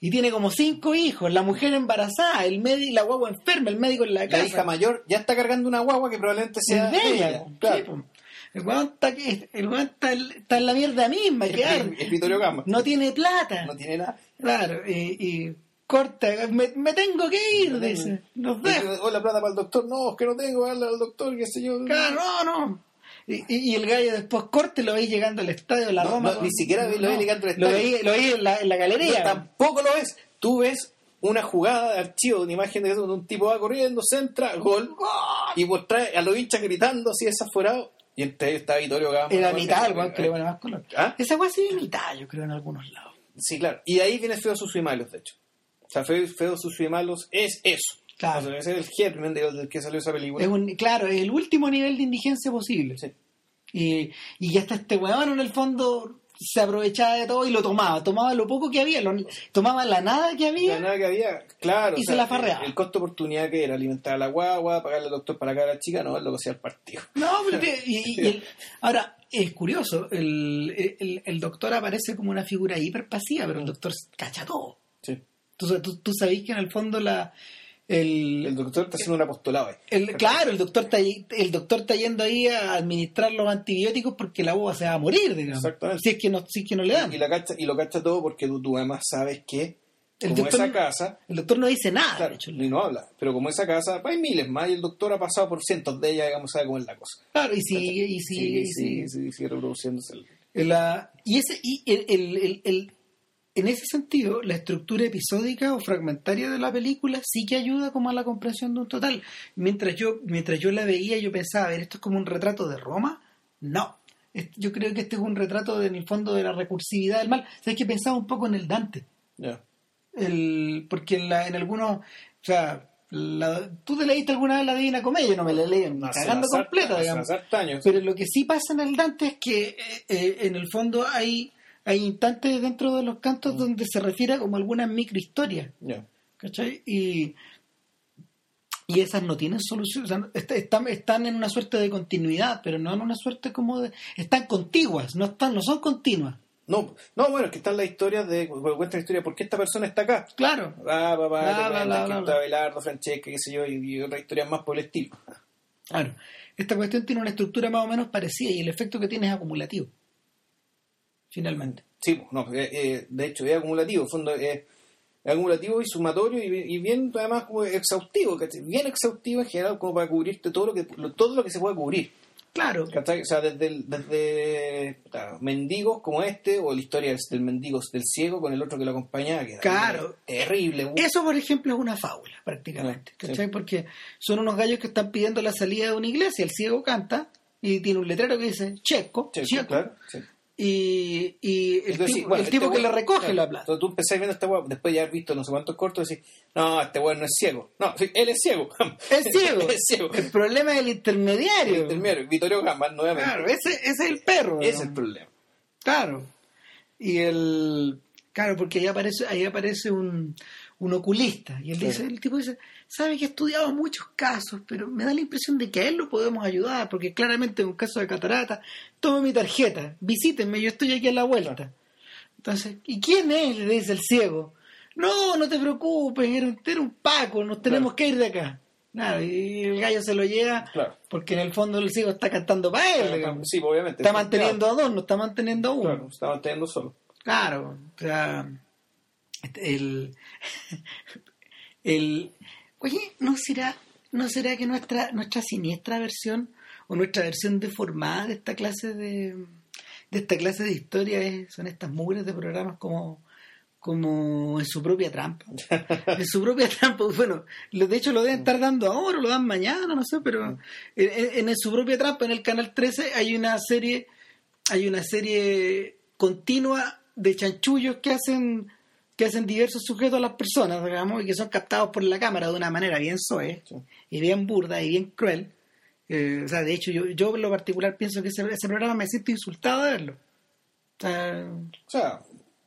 y tiene como cinco hijos la mujer embarazada el médico la guagua enferma el médico en la casa la hija mayor ya está cargando una guagua que probablemente sea de ella, ella. Claro. El weón está, el está, está en la mierda misma claro. El Vittorio Gama. no tiene plata No tiene nada. Claro, y, y corta, me, me tengo que ir, dice. Nos deja. Hola, plata para el doctor. No, es que no tengo, dale al doctor, qué sé yo. Claro, no, no. Y, y- y el gallo después corte lo veis llegando al estadio de la No, Roma. no, ni siquiera lo veis llegando al Lo estadio. veis lo veis en la, en la galería. Tampoco lo ves. Tú ves una jugada de archivo, una imagen de un tipo va corriendo, centra, gol, y pues trae a los hinchas gritando así desaforado. Y entre ellos está Vittorio Gama. Era mitad, weón que le pone más color. ¿Ah? Esa weá sí es mitad, yo creo, en algunos lados. Sí, claro. Y de ahí viene Feo Malos, de hecho. Sea, Feo, Feo Sucio y Malos es eso. Claro. O sea, ese es el germen de- del que salió esa película. Es un, claro, es el último nivel de indigencia posible. Sí. Y, y ya está este weón en el fondo se aprovechaba de todo y lo tomaba. Tomaba lo poco que había, lo- tomaba la nada que había. La nada que había, claro. Y o se la farreaba. El, el costo de oportunidad que era alimentar a la guagua, pagarle al doctor para acá a la chica, no, es lo que hacía el partido. No, porque, y, y- el- ahora, es curioso, el, el- el doctor aparece como una figura hiperpasiva, pero el doctor cacha todo. Sí. Tú, tú, tú sabés que en el fondo la, el, El doctor está haciendo un apostolado el- claro, el doctor, está, el doctor está yendo ahí a administrar los antibióticos porque la boba se va a morir, digamos. Exactamente. Si es que no, si es que no le dan. Y, la cacha- y lo cacha todo porque tú, tú además sabes que El como doctor- esa casa, El doctor no dice nada, claro, de hecho. y no habla, pero como esa casa, hay miles más y el doctor ha pasado por cientos de ellas, digamos, sabe cómo es la cosa. Claro, y sigue, y sigue, Sí, y sí, sigue. sí, sigue reproduciéndose. La- y ese, y el- el- en ese sentido, la estructura episódica o fragmentaria de la película sí que ayuda como a la comprensión de un total. Mientras yo, mientras yo la veía, yo pensaba, a ver, ¿esto es como un retrato de Roma? No. Yo creo que este es un retrato, de- en el fondo, de la recursividad del mal. ¿Sabes que pensaba un poco en el Dante? Ya. el porque en, la, en algunos, o sea, la- tú te leíste alguna vez la Divina Comedia, no me la leí Hace cagando completa, digamos. Pero lo que sí pasa en el Dante es que eh, eh, en el fondo hay, hay instantes dentro de los cantos donde se refiere a como algunas microhistorias, Ya. ¿cachai? Y, y esas no tienen solución, o sea, est- están, están en una suerte de continuidad, pero no en una suerte como de... Están contiguas, no, están, no son continuas. No, no, bueno, es que están las historias de. bueno, Cuentan la historia de por qué esta persona está acá. Claro, Ah, papá, Bla, te cuentan que está. Belardo, Francesca, qué sé yo, y, y otras historias más por el estilo. claro. Esta cuestión tiene una estructura más o menos parecida y el efecto que tiene es acumulativo, finalmente. Sí, pues, no, eh, eh, de hecho es acumulativo, en fondo es, acumulativo y sumatorio y, y bien además como exhaustivo, ¿cachai? bien exhaustivo en general como para cubrirte todo lo que lo- todo lo que se puede cubrir. Claro, ¿cachai? O sea, desde, desde puta, mendigos como este, o la historia del, mendigo del ciego con el otro que lo acompañaba, que era Claro. terrible. bu- Eso, por ejemplo, es una fábula, prácticamente. Ah, sí. ¿cachai? Porque son unos gallos que están pidiendo la salida de una iglesia. El ciego canta y tiene un letrero que dice checo, Sí, checo, claro. Y, y el Entonces, tipo, sí, bueno, el tipo este que le recoge claro, la plata. Entonces tú empezás viendo a este weón, después de haber visto no sé cuántos cortos, decís, no, este weón no es ciego. No, él es ciego. Es ciego. es ciego. El problema es el intermediario. El intermediario, Vittorio Gamba, nuevamente. Claro, ese, ese es el perro. Ese es el problema. Claro. Y el. Claro, porque ahí aparece, ahí aparece un, un oculista. Y él dice, el tipo dice, sabe que he estudiado muchos casos, pero me da la impresión de que a él lo podemos ayudar, porque claramente en un caso de catarata, tome mi tarjeta, visítenme, yo estoy aquí a la vuelta. Entonces, ¿y quién es? Le dice el ciego. No, no te preocupes, era un, era un Paco, nos tenemos que ir de acá. Claro, y el gallo se lo lleva Claro. porque en el fondo el ciego está cantando para él. Sí, obviamente. Está manteniendo a dos, no está manteniendo a uno. Claro, está manteniendo solo. Claro, o sea, el, el, oye, ¿no será, no será que nuestra, nuestra siniestra versión o nuestra versión deformada de esta clase de, de esta clase de historia es, son estas mugres de programas como, como en su propia trampa, en su propia trampa, bueno, de hecho lo deben estar dando ahora, lo dan mañana, no sé, pero en, en- en su propia trampa en el canal 13 hay una serie, hay una serie continua de chanchullos que hacen que hacen diversos sujetos a las personas, digamos, y que son captados por la cámara de una manera bien soez Sí. y bien burda y bien cruel. Eh, o sea, de hecho, yo, yo en lo particular pienso que ese, ese programa me siento insultado de verlo. O sea, O sea,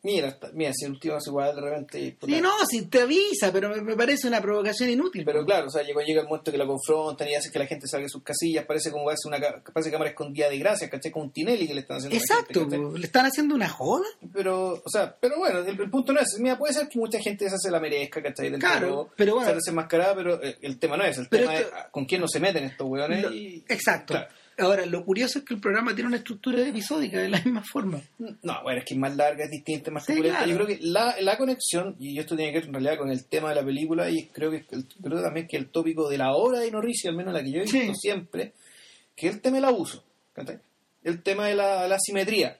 mira, mira, si el último es igual de repente. puta. sí, no, si te avisa, pero me, me parece una provocación inútil. Pero claro, o sea, llegó, llega el momento que la confrontan y hace que la gente salga de sus casillas, parece como hace una parece cámara escondida de gracia, ¿cachai? Como un Tinelli que le están haciendo Exacto, po, le están haciendo una joda. Pero, o sea, pero bueno, el, el punto no es, mira, puede ser que mucha gente esa se la merezca, ¿cachai? Dentro Claro, todo, pero bueno. desenmascarada, pero eh, el tema no es, el Pero tema esto- es ah, con quién no se meten estos weones Lo- y... Exacto. Claro. Ahora, lo curioso es que el programa tiene una estructura episódica de la misma forma. No, bueno, es que es más larga, es distinta, es más Sí, claro. Yo creo que la, la conexión, y esto tiene que ver en realidad con el tema de la película, y creo que creo también que el tópico de la obra de Norris, al menos la que yo he visto Sí. siempre, que es el tema del abuso, ¿cachai? el tema de la, la simetría,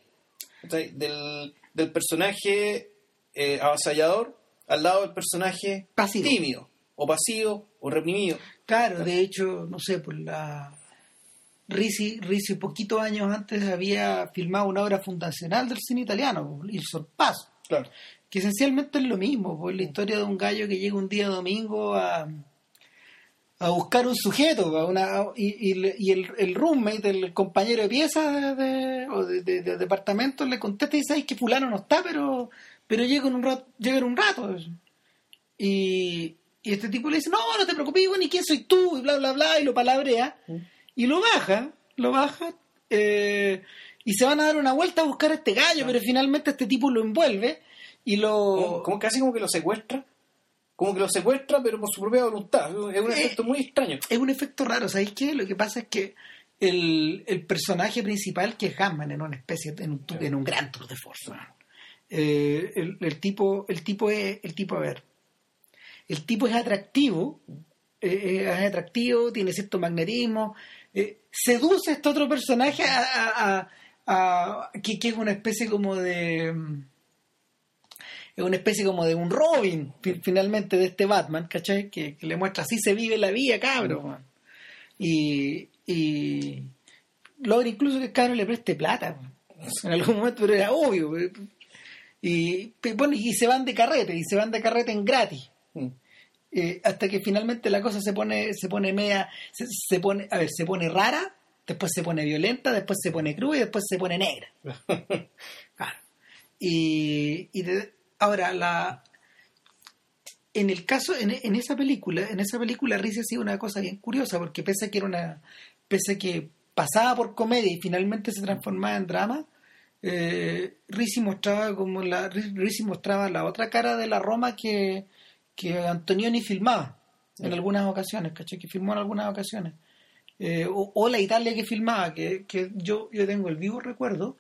¿cachai? del, del personaje eh, avasallador al lado del personaje Pasivo. tímido, o pasivo, o reprimido. Claro, de hecho, no sé, por la. Risi, Risi, poquitos años antes había filmado una obra fundacional del cine italiano, Il Sorpaso, Claro. que esencialmente es lo mismo, pues la historia de un gallo que llega un día domingo a, a buscar un sujeto a una, a- y, y le- y el, el roommate, el compañero de pieza de, o de, de- de departamento le contesta y dice, "Ay, que fulano no está, pero, pero llega en un rato. Llega en un rato. Y, y este tipo le dice, no, no te preocupes, bueno, ¿y quién soy tú? Y bla, bla, bla, y lo palabrea. Y lo baja, lo baja, eh, y se van a dar una vuelta a buscar a este gallo, pero finalmente este tipo lo envuelve y lo... Como, casi como que lo secuestra. como que lo secuestra, pero por su propia voluntad. Es un Eh, efecto muy extraño. Es un efecto raro, ¿sabéis qué? Lo que pasa es que el, el personaje principal, que es Gatman, en una especie, en un, en un gran tour de weón. Eh, el, el tipo, el tipo es, el tipo, a ver, el tipo es atractivo, eh, es atractivo, tiene cierto magnetismo, eh, seduce a este otro personaje a, que, es una especie como de mm, es una especie como de un Robin fi- finalmente de este Batman, ¿cachai? Que, le muestra así se vive la vida, cabrón. Y, y logra incluso que el cabrón le preste plata. En algún momento, pero era obvio. Y, bueno, y se van de carrete, y se van de carrete en gratis. Eh, hasta que finalmente la cosa se pone, se pone media, se, se pone, a ver, se pone rara, después se pone violenta, después se pone cruda y después se pone negra. Claro. Y, y de- ahora la en el caso en, en esa película en esa película Rizzi hacía una cosa bien curiosa porque pese a que era una pese a que pasaba por comedia y finalmente se transformaba en drama eh, Rizzi mostraba como la Rizzi mostraba la otra cara de la Roma que que Antonioni filmaba en algunas ocasiones ¿cachai? que filmó en algunas ocasiones Eh, o, o la Italia que filmaba que, que yo yo tengo el vivo recuerdo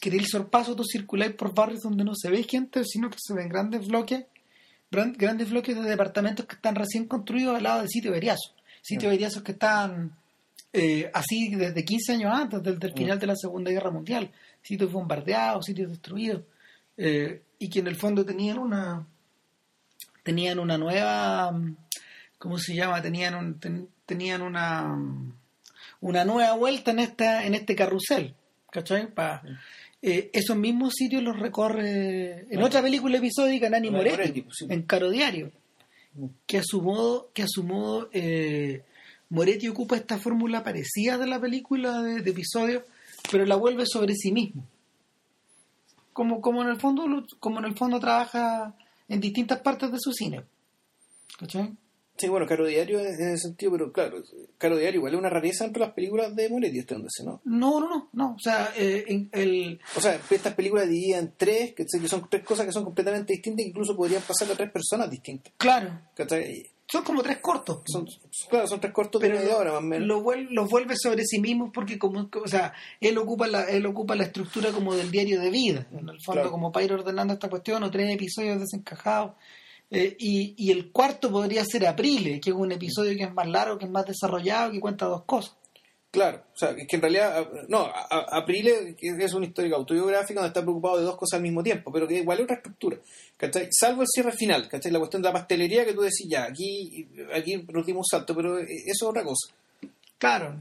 que del sorpaso tú circuláis por barrios donde no se ve gente, sino que se ven grandes bloques, gran- grandes bloques de departamentos que están recién construidos al lado del sitio Beriazo. Sitios Beriazos que están eh, así desde 15 años antes del, del final de la Segunda Guerra Mundial. Sitios bombardeados, sitios destruidos. eh, y que en el fondo tenían una tenían una nueva ¿cómo se llama? tenían un- ten- tenían una una nueva vuelta en esta en este carrusel ¿cachai? Pa- eh, esos mismos sitios los recorre en otra película episódica Nani Moretti, Moretti, pues, sí. en Caro Diario Mm. que a su modo que a su modo eh, Moretti ocupa esta fórmula parecida de la película de, de episodios pero la vuelve sobre sí mismo como, como en el fondo como en el fondo trabaja en distintas partes de su cine ¿cachai? Sí, bueno, Caro Diario en ese sentido, pero claro, Caro Diario igual es una rareza entre las películas de Moretti, hasta donde se, ¿no? no no no no o sea eh, en el O sea, estas películas divididas en tres, que son tres cosas que son completamente distintas, incluso podrían pasar a tres personas distintas. claro ¿cachai? Son como tres cortos Son, claro, son tres cortos pero de media hora más o menos. lo vuel- los vuelve sobre sí mismos porque como o sea él ocupa la él ocupa la estructura como del diario de vida en el fondo Claro. como para ir ordenando esta cuestión o tres episodios desencajados Eh, y, y el cuarto podría ser Aprile que es un episodio que es más largo que es más desarrollado que cuenta dos cosas Claro, o sea, es que en realidad, no, Aprile es una historia autobiográfica donde está preocupado de dos cosas al mismo tiempo, pero que igual es otra estructura, ¿cachai? Salvo el cierre final, ¿cachai? La cuestión de la pastelería que tú decís, ya, aquí, aquí un salto, pero eso es otra cosa. Claro.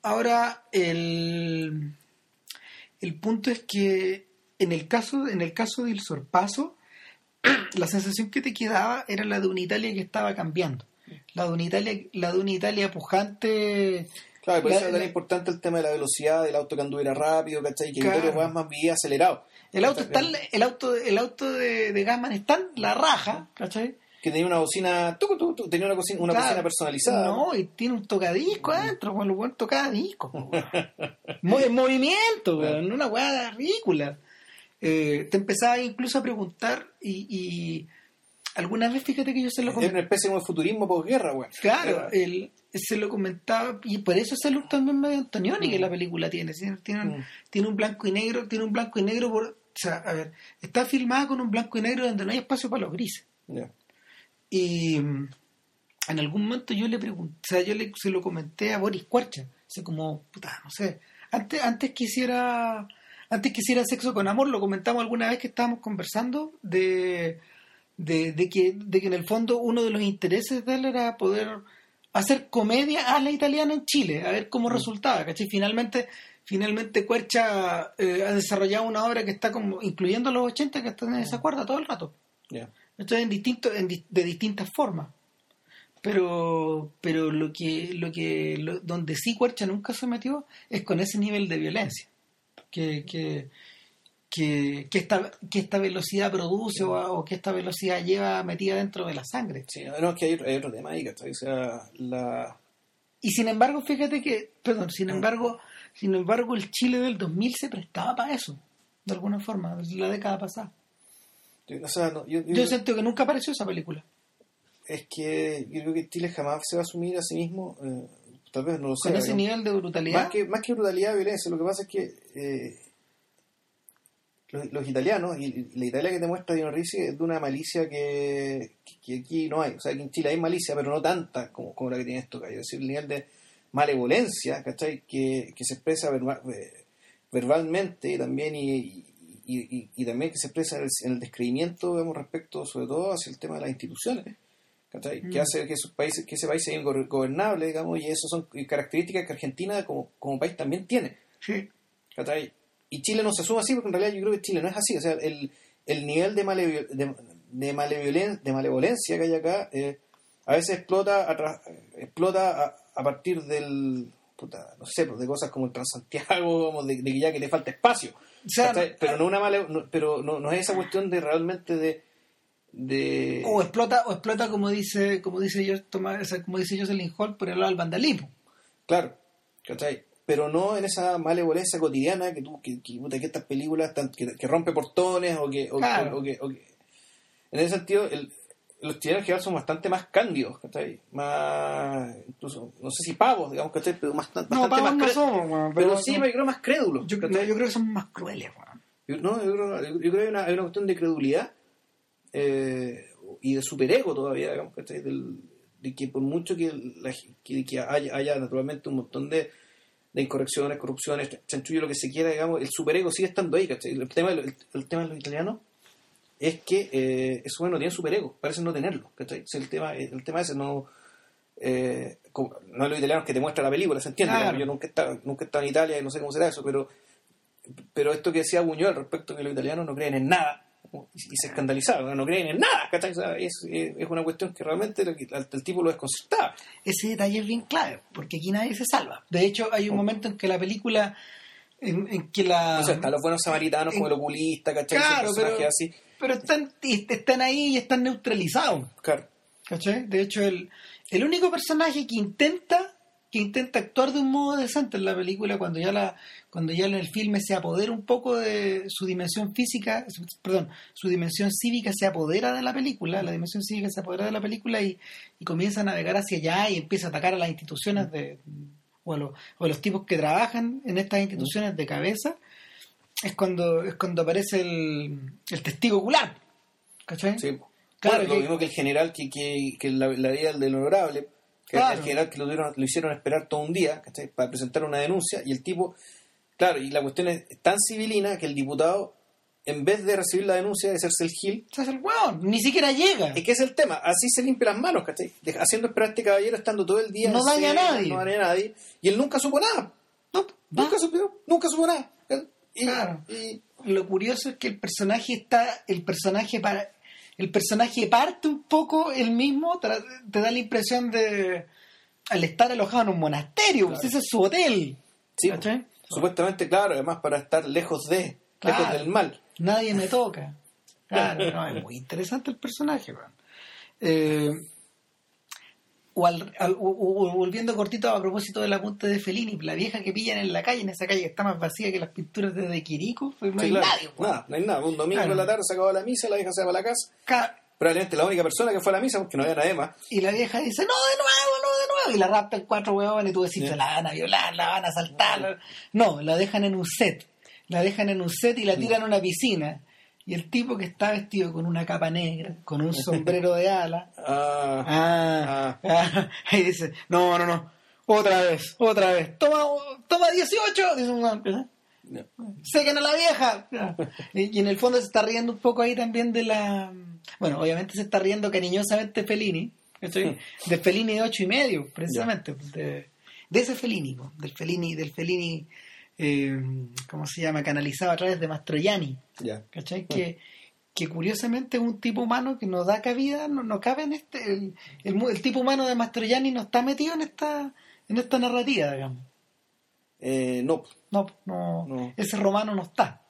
Ahora, el, el punto es que en el caso, en el caso del sorpaso, la sensación que te quedaba era la de una Italia que estaba cambiando. La de una Italia, la de una Italia pujante. Claro, por La- eso es tan importante el tema de la velocidad, del auto que anduviera rápido, ¿cachai? Que Claro. Vittorio Guasman vivía acelerado. El auto está, el auto, el auto de, de Gatman está en la raja, ¿cachai? Que tenía una bocina, tucu, tucu, tucu, tenía una, cocina, una Claro. bocina personalizada. No, y tiene un tocadisco adentro, con lo bueno tocadisco. po, weón. Mo- en movimiento, weón, una weá ridícula. Eh, te empezaba incluso a preguntar y, y alguna vez fíjate que yo se lo Era una comentaba. especie como de futurismo posguerra, güey. Claro, él se lo comentaba y por eso ese look también medio Antonioni que la película tiene. Tiene, un, Mm. tiene un blanco y negro, tiene un blanco y negro por, o sea, a ver, está filmada con un blanco y negro donde no hay espacio para los grises. Y mm, en algún momento yo le pregunté, o sea, yo le, se lo comenté a Boris Cuarcha, así como, puta, no sé, antes, antes que hiciera, antes que hiciera sexo con amor, lo comentamos alguna vez que estábamos conversando de, de, de que, de que en el fondo uno de los intereses de él era poder hacer comedia a la italiana en Chile, a ver cómo resultaba, ¿cachai? Finalmente, finalmente Cuercha eh, ha desarrollado una obra que está como, incluyendo los 80, que está en esa cuerda todo el rato. Ya. Esto es en distinto, en de distintas formas. Pero, pero lo que, lo que, lo- donde sí Cuercha nunca se metió es con ese nivel de violencia que, que, que, que esta, que esta velocidad produce o, o que esta velocidad lleva metida dentro de la sangre. Sí, no, es que hay, otro- hay otro tema ahí, ¿cachai? O sea, la... Y sin embargo, fíjate que, perdón, sin embargo, sin embargo, el Chile del 2000 se prestaba para eso, de alguna forma, la década pasada. O sea, no, yo, yo- Yo siento que nunca apareció esa película. es que yo creo que Chile jamás se va a asumir a sí mismo, eh, tal vez no lo sé. Con ese digamos. nivel de brutalidad. Más que, más que brutalidad, violencia, lo que pasa es que eh, los, los italianos, y, la Italia que te muestra Dino Risi es de una malicia que, que- aquí no hay. O sea, que en Chile hay malicia, pero no tanta como, como la que tiene esto acá. Es decir, el nivel de malevolencia, ¿cachai? Que, que se expresa verba- eh, verbalmente y también y, y- y- y también que se expresa en el, en el descreimiento digamos, respecto sobre todo hacia el tema de las instituciones ¿cachai? que Mm. hace que esos países que ese país sea ingobernable digamos y eso son características que Argentina como, como país también tiene Sí. ¿cachai? Y Chile no se asume así porque en realidad yo creo que Chile no es así o sea el, el nivel de, malevi- de, de, maleviolen- de malevolencia que hay acá eh, a veces explota a, explota a, a partir del puta, no sé pues, de cosas como el Transantiago como de, de que ya que le falta espacio O sea, ¿cachai? pero no una male- no- pero no, no es esa cuestión de realmente de de o explota, o explota como dice, como dice yo, Tomás, como dice Jocelyn Hall por el lado del vandalismo. Claro, ¿cachai? Pero no en esa malevolencia cotidiana que tú, que, que, que estas películas tan- que, que rompe portones o que, o, Claro. o que- o En ese sentido, el- los chilenos en general son bastante más cándidos, ¿cachai? Más, incluso, no sé si pavos, digamos, ¿cachai? Pero más, bastante No, pavos más no somos, weón, Pero, pero sí, son- yo creo más crédulos. Yo, no, yo creo que son más crueles. Yo, no, yo creo, yo creo que hay una, hay una cuestión de credulidad eh, y de superego todavía, digamos, ¿cachai? Del- de que por mucho que, la- que, que haya, haya naturalmente un montón de, de incorrecciones, corrupciones, chanchullo, lo que se quiera, digamos, el superego sigue estando ahí, ¿cachai? El tema el, el tema de los italianos es que eh, esos buenos no tienen superego, parecen no tenerlo, ¿cachai? O sea, el tema, el tema ese no... Eh, como- no es los italianos que te muestra la película, ¿se entiende? Claro. Yo nunca he, estado, nunca he estado en Italia y no sé cómo será eso, pero pero esto que decía Buñuel respecto a que los italianos no creen en nada y, se escandalizaron, no, creen en nada, es, es, una cuestión que realmente el, tipo lo desconcertaba. Ese detalle es bien clave, porque aquí nadie se salva. De hecho, hay un momento en que la película, en, en que la... o sea, están los buenos samaritanos como el oculista, ¿cachai? Claro, pero, así. pero están, están ahí y están neutralizados. Claro. ¿Cachai? De hecho, el, el único personaje que intenta que intenta actuar de un modo decente en la película cuando ya la cuando ya en el filme se apodera un poco de su dimensión física su- perdón su dimensión cívica se apodera de la película la dimensión cívica se apodera de la película y, y comienza a navegar hacia allá y empieza a atacar a las instituciones de o a, los, o a los tipos que trabajan en estas instituciones de cabeza es cuando es cuando aparece el, el testigo ocular ¿cachai? Sí. Claro Bueno, lo mismo que el general que, que, que la, la vida del honorable, que Claro. general que lo, dieron- lo hicieron esperar todo un día ¿cachai? para presentar una denuncia y el tipo, claro, y la cuestión es tan civilina que el diputado, en vez de recibir la denuncia de hacerse el gil, Ese es el weón, ni siquiera llega. Es que es el tema, así se limpia las manos, ¿cachai? De- haciendo esperar a este caballero estando todo el día. No daña a nadie. No daña a nadie. Y él nunca supo nada. No, Nunca supo, nunca supo nada. Y, Claro. y- Lo curioso es que el personaje está, el personaje para, el personaje parte un poco él mismo, te da la impresión de al estar alojado en un monasterio, pues ese es su hotel. sí, ¿Cachai? supuestamente, claro, además para estar lejos de, Claro. lejos del mal. Nadie me toca. Claro, no, es muy interesante el personaje, weón. Eh, o, al- al- o- volviendo cortito a propósito del apunte de Fellini, la vieja que pillan en la calle, en esa calle que está más vacía que las pinturas de, de Quirico, pues no Sí, hay claro. nadie. weón. Nada, no hay nada. Un domingo Claro. en la tarde se acabó la misa, la vieja se va a la casa. Ca- Probablemente la única persona que fue a la misa porque no había nadie más. Y la vieja dice, no, de nuevo, no, de nuevo. Y la raptan cuatro huevones y tú decís, Sí. "Se la van a violar, la van a asaltar. No, la dejan en un set. La dejan en un set y la tiran a una piscina. Y el tipo que está vestido con una capa negra, con un sombrero de ala, Ah, ah, ah, y dice, no, no, no, otra vez, otra vez, toma, toma 18, dice un ¿eh? no. Sequen a la vieja. Y, y en el fondo se está riendo un poco ahí también de la. Bueno, obviamente se está riendo cariñosamente Fellini. ¿cachai? De Fellini de ocho y medio, precisamente. De, de ese Fellini, del Fellini, del Fellini, eh, ¿cómo se llama? Canalizado a través de Mastroianni. ¿Cachai? Que, que curiosamente es un tipo humano que no da cabida, no, no cabe en este. El, el el tipo humano de Mastroianni no está metido en esta, en esta narrativa, digamos. Eh, no, No, no, No. ese romano no está.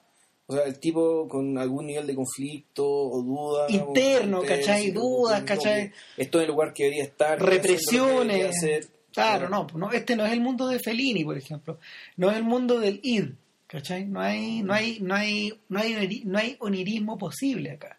O sea, el tipo con algún nivel de conflicto o duda. Interno, ¿cachai? Dudas, ¿cachai? que Estoy en el lugar que debería estar. debería represiones. hacer. Claro, no, no, este no es el mundo de Fellini, por ejemplo. No es el mundo del id, ¿cachai? No hay, no hay, no hay, no hay, no hay onirismo posible acá.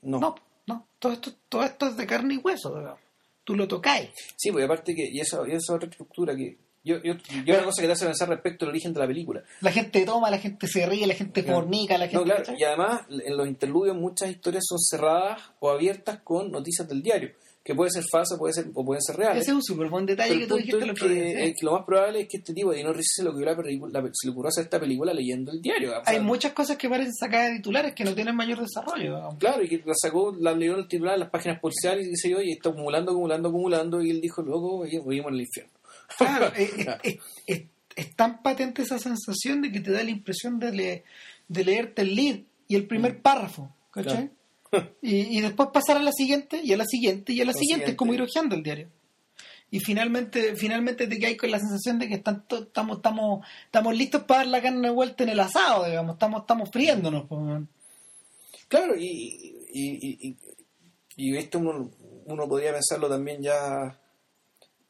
No. No, no. Todo esto, todo esto es de carne y hueso. digamos. Tú lo tocáis. Sí, porque aparte que, y esa, y esa otra estructura que. Yo, yo, yo una cosa que te hace pensar respecto al origen de la película. La gente toma, la gente se ríe, la gente fornica, la gente... No, claro, y además en los interludios muchas historias son cerradas o abiertas con noticias del diario, que puede ser falsa puede ser, o pueden ser reales. Ese es un súper buen detalle Pero que tú dijiste es que, eh, que lo más probable es que este tipo de Dino Risi se le ocurrió, la película- la- se le ocurrió hacer esta película leyendo el diario. Hay muchas cosas que parecen sacadas de titulares que no tienen mayor desarrollo. Claro, y que la sacó, la leyó en el titular, en las páginas policiales y dice yo, y está acumulando, acumulando, acumulando, y él dijo, luego vivimos en el infierno. Claro, es, es- es- es- es tan patente esa sensación de que te da la impresión de, le- de leerte el lead y el primer párrafo, ¿cachai? Y, y después pasar a la siguiente y a la siguiente y a la siguiente, es como ir hojeando el diario. Y finalmente, finalmente te quedas con la sensación de que están to- estamos, estamos, estamos listos para dar la carne de vuelta en el asado, digamos, estamos, estamos friéndonos. pues. Claro, y, y, y, y- y esto uno, uno podría pensarlo también ya.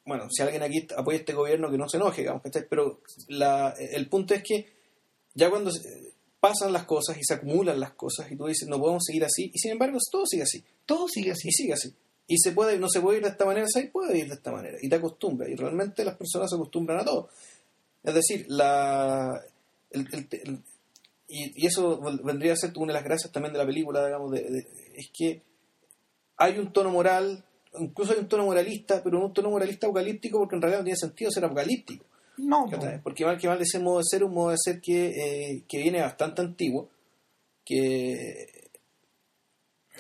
Bueno, si alguien aquí apoya este gobierno, que no se enoje, digamos, ¿cachai? Pero la, el punto es que ya cuando se- pasan las cosas y se acumulan las cosas y tú dices, no podemos seguir así, y sin embargo todo sigue así, Todo sigue así. y sigue así. Y se puede, no se puede ir de esta manera, se puede ir de esta manera, y te acostumbras, y realmente las personas se acostumbran a todo. Es decir, la, el- el- el- y, y eso vendría a ser una de las gracias también de la película, digamos, de- de- es que hay un tono moral, incluso hay un tono moralista, pero no un tono moralista apocalíptico porque en realidad no tiene sentido ser apocalíptico. No, pues. Porque mal que mal ese modo de ser, un modo de ser que, eh, que viene bastante antiguo, que,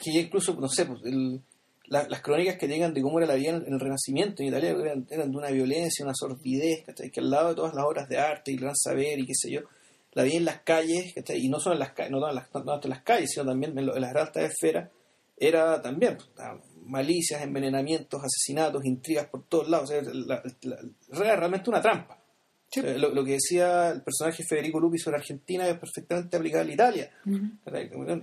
que ya incluso, no sé, pues, el- la- las crónicas que llegan de cómo era la vida en, el Renacimiento en Italia eran, eran de una violencia, una sordidez, ¿cachai? que al lado de todas las obras de arte y el gran saber y qué sé yo, la vida en las calles, ¿cachai? y no solo en las, no, no en las, no en las calles, sino también en, lo- en las altas esferas, era también pues, malicias, envenenamientos, asesinatos, intrigas por todos lados. O sea, la- la- era realmente una trampa. Sí. Eh, Lo, lo que decía el personaje Federico Lupi sobre Argentina es perfectamente aplicable a Italia.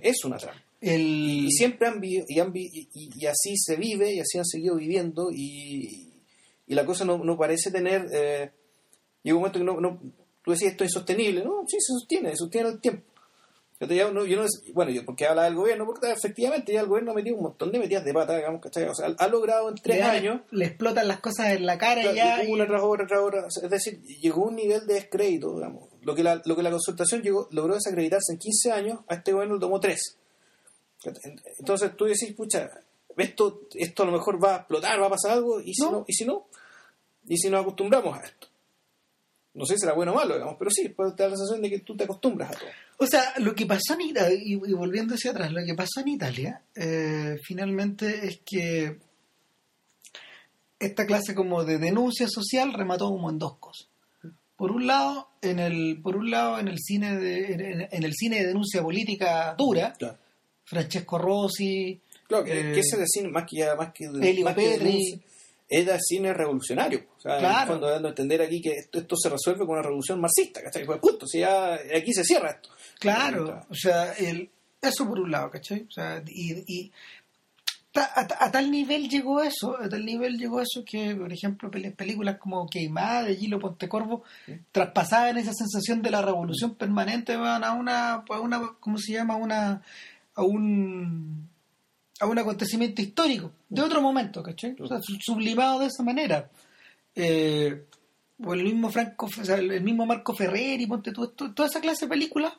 Es una trampa. El... Y siempre han vivido, y, han vi- y, así se vive, y así han seguido viviendo, y, y la cosa no, no parece tener. Eh, llega un momento que no, no- tú decías esto es insostenible, no, sí se sostiene, se sostiene en el tiempo. Yo te- yo no- yo no bueno, yo porque habla del gobierno, porque efectivamente ya el gobierno ha metido un montón de metidas de pata, digamos, ¿cachai? O sea, ha logrado en tres años le explotan las cosas en la cara y ya. Una tras otra, tras otra. Es decir, llegó un nivel de descrédito, digamos. Lo que la, lo que la consultación llegó, logró desacreditarse en 15 años, a este gobierno lo tomó 3. Entonces tú decís, pucha, esto, esto a lo mejor va a explotar, va a pasar algo, y si No. no, y si no, y si nos acostumbramos a esto. No sé si será bueno o malo, digamos, pero sí, puede te da la sensación de que tú te acostumbras a todo. O sea, lo que pasó en Italia, y, y volviendo hacia atrás, lo que pasó en Italia, eh, finalmente es que esta clase como de denuncia social remató como en dos cosas. Por un lado, en el, por un lado, en el cine de, en, en el cine de denuncia política dura, Claro. Francesco Rossi, Claro, que, Eh, que ese de cine, más que, ya- más que, Elio más que Petri. denuncia, de cine revolucionario. O sea, Claro. fondo dando a entender aquí que esto, esto se resuelve con una revolución marxista, ¿cachai? Pues punto, si ya aquí se cierra esto. Claro, o sea, el, eso por un lado, ¿cachai? O sea, y, y ta- a, a tal nivel llegó eso, a tal nivel llegó eso que, por ejemplo, pel- películas como Queimada de Gilo Pontecorvo traspasaban esa sensación de la revolución permanente weón, a una, a una, ¿cómo se llama? Una, a un, a un acontecimiento histórico de otro momento, ¿cachai? O sea, su- sublimado de esa manera. Eh, o el mismo Franco, o sea, el mismo Marco Ferreri, ponte tú, toda esa clase de películas,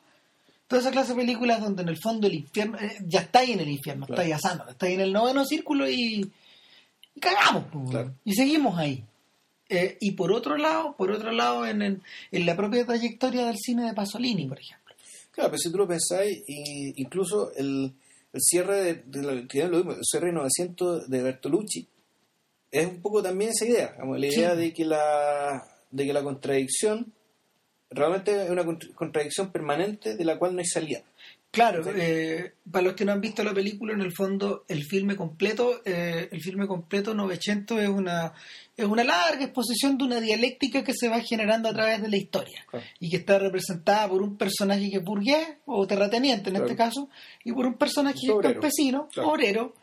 toda esa clase de películas donde en el fondo el infierno, eh, ya está ahí en el infierno, Claro. está ahí asando, está ahí en el noveno círculo y, y cagamos, Claro. y seguimos ahí. Eh, y por otro lado, por otro lado, en, en, en la propia trayectoria del cine de Pasolini, por ejemplo. Claro, pero si tú lo pensáis, incluso el, el cierre de, de la- que ya lo vimos, el cierre de 900 de Bertolucci, es un poco también esa idea, como la Sí. idea de que la de que la contradicción realmente es una contra- contradicción permanente de la cual no hay salida. Claro, eh, para los que no han visto la película, en el fondo, el filme completo, eh, el filme completo 900 es una es una larga exposición de una dialéctica que se va generando a través de la historia Claro. y que está representada por un personaje que es burgués o terrateniente en Claro. este caso y por un personaje que es campesino, Claro. obrero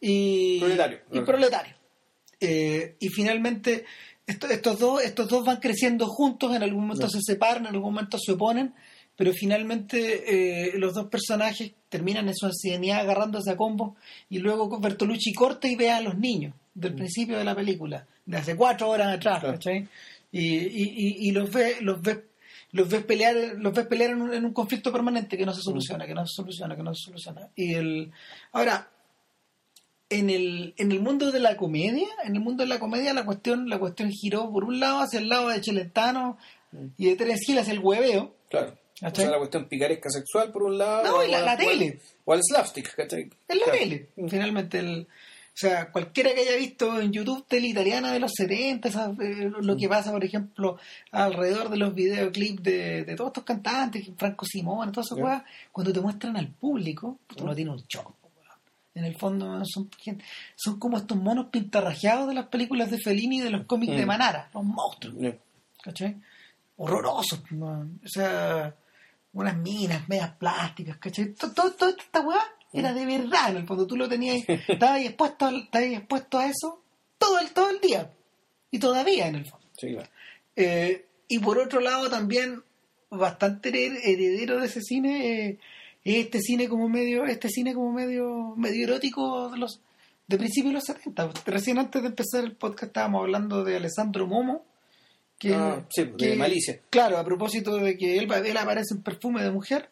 y Proletario. y proletario. Eh, y finalmente esto- estos dos estos dos van creciendo juntos, en algún momento se separan, en algún momento se oponen, pero finalmente eh, los dos personajes terminan en su ancianidad agarrándose a combo y luego Bertolucci corta y ve a los niños del principio de la película, de hace cuatro horas atrás, Claro. ¿cachai? Y, y, y, y los ve, los ve, los ves pelear, los ves pelear en un, en un conflicto permanente que no se soluciona, que no se soluciona, que no se soluciona. Y el ahora en el, en el mundo de la comedia, en el mundo de la comedia la cuestión, la cuestión giró por un lado hacia el lado de Chelentano y de Terence Hill hacia el hueveo. Claro. O sea, la cuestión picaresca sexual por un lado. No, la- o- la o tele. el- O el slapstick, ¿cachai? En la Claro. tele, finalmente. El, o sea, cualquiera que haya visto en YouTube tele italiana de los 70, esa- eh, lo que pasa, por ejemplo, alrededor de los videoclips de, de todos estos cantantes, Franco Simón, todas esas cosas, cuando te muestran al público, tú no tienes un shock. En el fondo son, son como estos monos pintarrajeados de las películas de Fellini y de los cómics de Mm. Manara, los monstruos. ¿cachai? Horrorosos, man. o sea, unas minas medias plásticas, ¿cachai? To- Todo, toda esta weá era de verdad, en el fondo tú lo tenías, estabas expuesto, estabas expuesto a eso todo el, todo el día, y todavía en el fondo. Sí, claro. Eh, y por otro lado también bastante hered- heredero de ese cine eh, es este cine como medio este cine como medio medio erótico de los de principios de los 70 recién antes de empezar el podcast estábamos hablando de Alessandro Momo que, Ah, sí, de Malicia. claro a propósito de que él, él aparece en perfume de mujer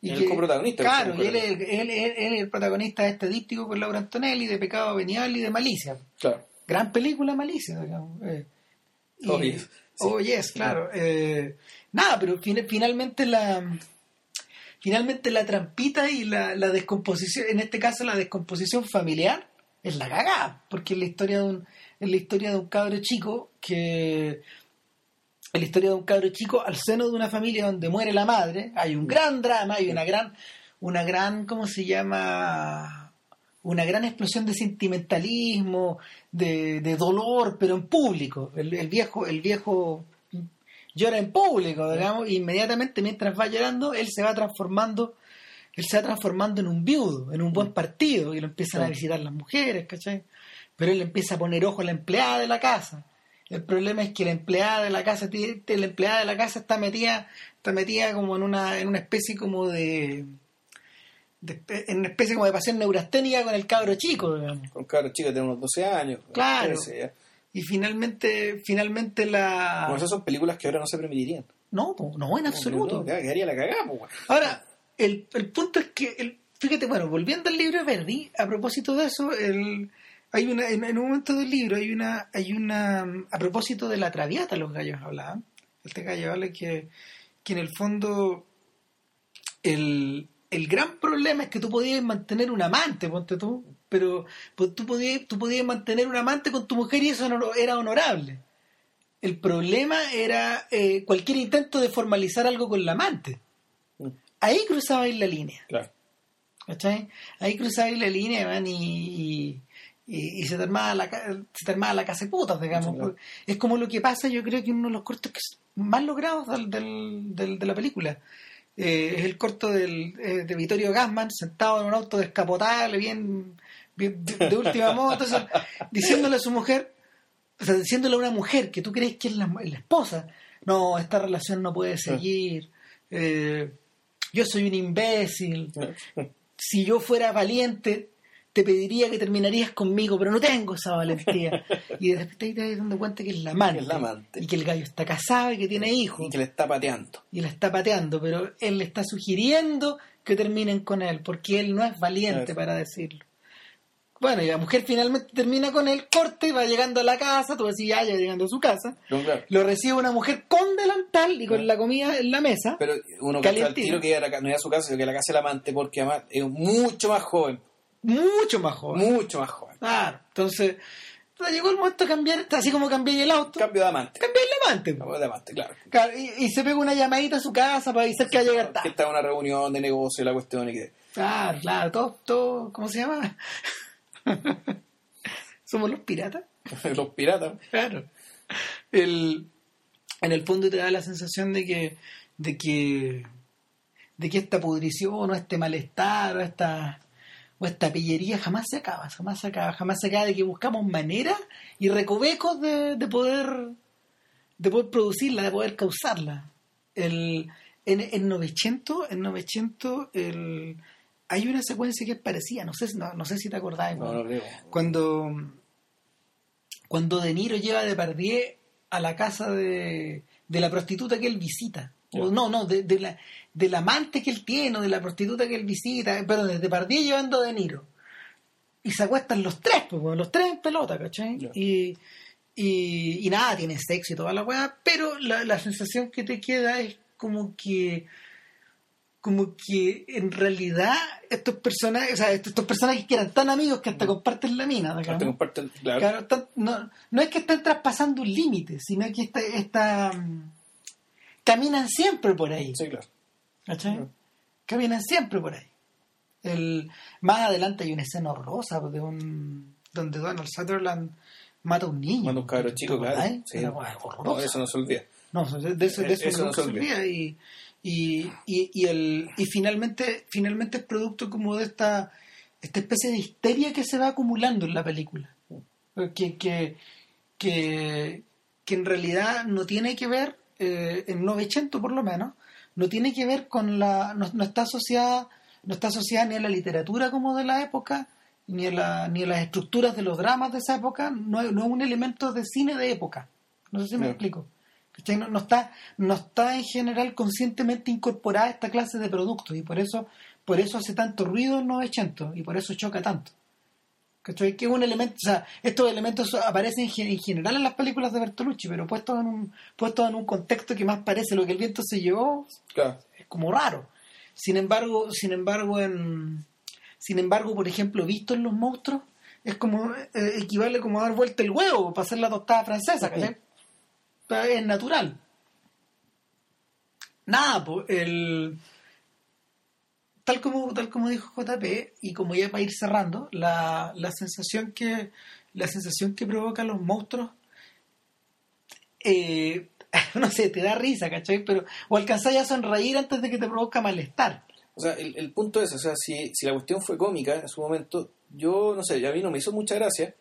y El que- coprotagonista, claro y él, es el- él, él- él es el protagonista de este díptico con Laura Antonelli de Pecado Venial y de Malicia Claro. gran película Malicia, digamos. eh. Y- Oh, yes. Sí. oh, yes, claro. Eh, nada, pero fin- finalmente la finalmente la trampita y la, la descomposición, en este caso la descomposición familiar, es la cagada, porque es la historia de un, es la historia de un cabro chico que la historia de un cabro chico al seno de una familia donde muere la madre, hay un gran drama, hay una gran, una gran, ¿cómo se llama? Una gran explosión de sentimentalismo, de, de dolor, pero en público. El, el viejo, el viejo llora en público, digamos, e inmediatamente mientras va llorando, él se va transformando, él se va transformando en un viudo, en un buen partido, y lo empiezan a visitar las mujeres, ¿cachai? Pero él empieza a poner ojo a la empleada de la casa. El problema es que la empleada de la casa, la empleada de la casa está metida, está metida como en una, en una especie como de, de- en una especie como de pasión neurasténica con el cabro chico, digamos. Con cabros chicos de unos 12 años. Claro. 13, ya. Y finalmente, finalmente la Bueno, esas son películas que ahora no se permitirían. no, no en absoluto. No, quedaría la cagada, pues. Ahora, el, el punto es que, el, fíjate, bueno, volviendo al libro de Verdi, a propósito de eso, el, hay una, en, en un momento del libro hay una, hay una, a propósito de la traviata, los gallos hablaban, este gallo habla que, que en el fondo el, el gran problema es que tú podías mantener un amante, ponte tú, pero pues, tú, podías, tú podías mantener un amante con tu mujer y eso no, era honorable. El problema era eh, cualquier intento de formalizar algo con la amante. Mm. Ahí cruzabais la línea. Claro. ¿cachai? Ahí cruzabais la línea man, y, y, y- y se, te armaba la, se te armaba la casa de putas, digamos. Claro. Es como lo que pasa, yo creo que uno de los cortos que más logrados del, del- del- de la película. Eh, es el corto del, eh, de Vittorio Gassman sentado en un auto descapotable, bien, bien de, de última moda, entonces, diciéndole a su mujer, o sea, diciéndole a una mujer que tú crees que es la, la esposa, no, esta relación no puede seguir, eh, yo soy un imbécil, si yo fuera valiente, te pediría que terminarías conmigo, pero no tengo esa valentía. Y de repente ahí te das dando cuenta que es la amante. Es la amante. Y que el gallo está casado y que tiene hijos. Y que le está pateando. Y la está pateando, pero él le está sugiriendo que terminen con él, porque él no es valiente para decirlo. Bueno, y la mujer finalmente termina con él, corte y va llegando a la casa, tú decís, ya, ya llegando a su casa. No, claro. Lo recibe una mujer con delantal y con la comida en la mesa. Pero uno que al tiro que era, no era a su casa, sino que la casa del amante, porque además es mucho más joven. Mucho más joven. Mucho más joven. Claro, entonces llegó el momento de cambiar, así como cambié el auto, Cambio de amante. cambié el amante. Cambio de amante, claro. Claro, y, y se pega una llamadita a su casa para avisar que va a llegar Que tarde. está en una reunión de negocio, la cuestión y que. Claro, claro, todo, todo, ¿cómo se llama? Somos los piratas. los piratas. Claro. El, en el fondo te da la sensación de que, de que, de que esta pudrición o este malestar o esta, o esta pillería jamás se acaba, jamás se acaba, jamás se acaba de que buscamos maneras y recovecos de, de poder, de poder producirla, de poder causarla. El, en, en 900, en 900 el, hay una secuencia que es parecida, no sé, no, no sé si te acordás. No. Cuando, cuando De Niro lleva de Pardieu a la casa de, de la prostituta que él visita. O no, no, de, de la, del amante que él tiene, o de la prostituta que él visita, pero desde Pardieu llevando a De Niro. Y se acuestan los tres, pues, los tres en pelota, ¿cachai? Y, y, y nada, tienen sexo y toda la weá, pero la, la sensación que te queda es como que como que en realidad estos personajes, o sea, estos personajes que eran tan amigos que hasta comparten la mina, comparte el- claro. No, no es que estén traspasando un límite, sino que esta, esta, mm, caminan siempre por ahí. Sí, claro. Caminan siempre por ahí. El, más adelante hay una escena horrorosa de un, donde Donald Sutherland mata a un niño. Cuando un cabro ¿Te chico, claro. Sí. Una No, eso no se olvida. No, de de eso, de eso, Eso no no se olvida. olvida. Y, y, y, y el, y finalmente, finalmente es producto como de esta, esta especie de histeria que se va acumulando en la película. Que, que, que, que en realidad no tiene que ver, eh, en 900 por lo menos, no tiene que ver con la. no, no está asociada, no está asociada ni a la literatura como de la época, ni a, la, ni a las estructuras de los dramas de esa época, no, es- no es un elemento de cine de época. No sé si me No. explico. No, no está, no está en general conscientemente incorporada esta clase de productos y por eso, por eso hace tanto ruido en 900 y por eso choca tanto. ¿Cachai? Que es un elemento, o sea, estos elementos aparecen en, gen- en general en las películas de Bertolucci, pero puestos en un, puestos en un contexto que más parece lo que el viento se llevó, Claro. es como raro. Sin embargo, sin embargo, en, sin embargo, por ejemplo, visto en los monstruos, es como, eh, equivale como a dar vuelta el huevo para hacer la tostada francesa, ¿cachai? Es natural. Nada, pues, el tal como, tal como dijo JP, y como ya para ir cerrando, la, la sensación que la sensación que provocan los monstruos eh, no sé, te da risa, ¿cachai? Pero, o alcanzáis a sonreír antes de que te provoca malestar. O sea, el, el punto es, o sea, si, si la cuestión fue cómica en su momento, yo, no sé, a mí no me hizo mucha gracia,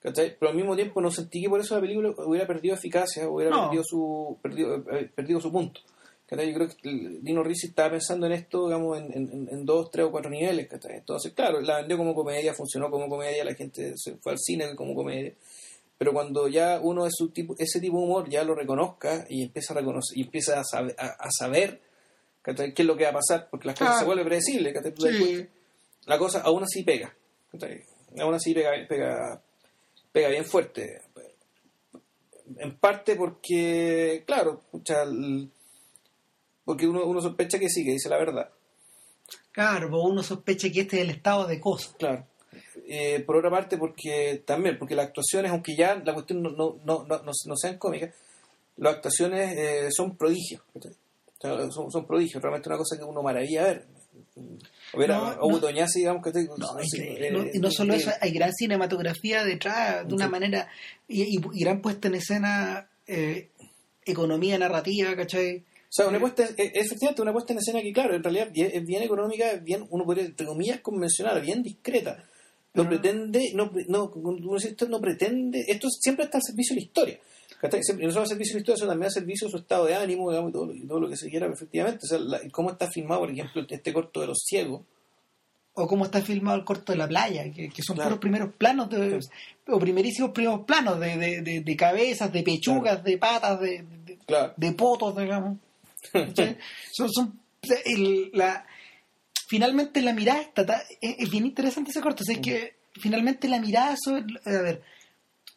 ¿cachai? Pero al mismo tiempo no sentí que por eso la película hubiera perdido eficacia, hubiera No. perdido su perdido, eh, perdido su punto. ¿Cachai? Yo creo que Dino Risi estaba pensando en esto, digamos, en, en- en dos, tres o cuatro niveles, ¿cachai? Entonces, claro, la vendió como comedia, funcionó como comedia, la gente se fue al cine como comedia. Pero cuando ya uno de su tipo, ese tipo de humor ya lo reconozca y empieza a reconocer, y empieza a saber, a, a saber ¿cachai? qué es lo que va a pasar, porque las cosas Ah. se vuelven predecibles, ¿cachai? Das cuenta la cosa aún así pega. ¿cachai? Aún así pega, pega, pega bien fuerte. En parte porque, claro, el- porque uno, uno sospecha que sí, que dice la verdad. Claro, uno sospecha que este es el estado de cosas. Claro. Eh, por otra parte, porque también, porque las actuaciones, aunque ya la cuestión no, no, no, no, no- sean cómicas, las actuaciones eh, son prodigios. son, son prodigios, realmente una cosa que uno maravilla ver. O ver No, a no. Digamos que No, sí, increíble. eh, No, y no solo eso, hay gran cinematografía detrás, de una Sí. manera, y, y- y gran puesta en escena, eh, economía narrativa, ¿cachai? O sea, una puesta, efectivamente, una puesta en escena que, claro, en realidad es bien económica, es bien, uno podría, entre comillas, convencional, bien discreta. No pretende, no, no, esto no pretende, esto siempre está al servicio de la historia. Siempre- no solo al servicio de la historia, sino también al servicio de su estado de ánimo, digamos, y todo, lo- todo lo que se quiera, efectivamente. O sea, la- cómo está filmado, por ejemplo, este corto de los ciegos. O cómo está filmado el corto de la playa, que, que son Claro. puros primeros planos, de, o primerísimos primeros planos de, de, de- de cabezas, de pechugas, de patas, de, de, Claro. de potos, digamos. Son, son, el- la, finalmente la mirada está, ta- es, es bien interesante ese corto. o sea, es que finalmente la mirada sobre, a ver,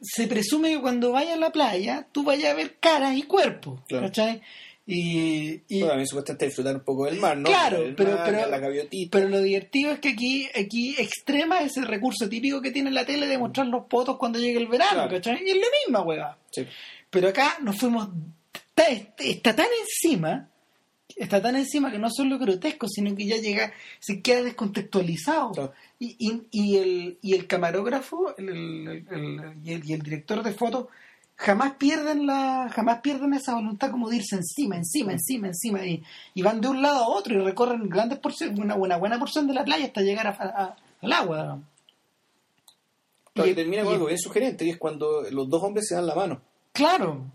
se presume que cuando vayas a la playa tú vayas a ver caras y cuerpos, Claro. Y, y- Bueno, a mí supuestamente disfrutar un poco del mar, ¿no? Claro, El pero- mar, pero- la gaviotita. pero lo divertido es que aquí, aquí extrema ese recurso típico que tiene la tele de mostrar los potos cuando llegue el verano, Claro. ¿cachai? Y es la misma, hueva. Sí. Pero acá nos fuimos. Está, está tan encima. Está tan encima que no solo es grotesco, sino que ya llega, se queda descontextualizado. Y, y, y el, y el camarógrafo el, el- el- y, el, y el director de fotos jamás pierden la jamás pierden esa voluntad como de irse encima, encima, encima, encima. Y, y van de un lado a otro y recorren grandes porciones, una buena, buena porción de la playa hasta llegar a- a- al agua. Y- y termina con algo bien sugerente, y es cuando los dos hombres se dan la mano, Claro.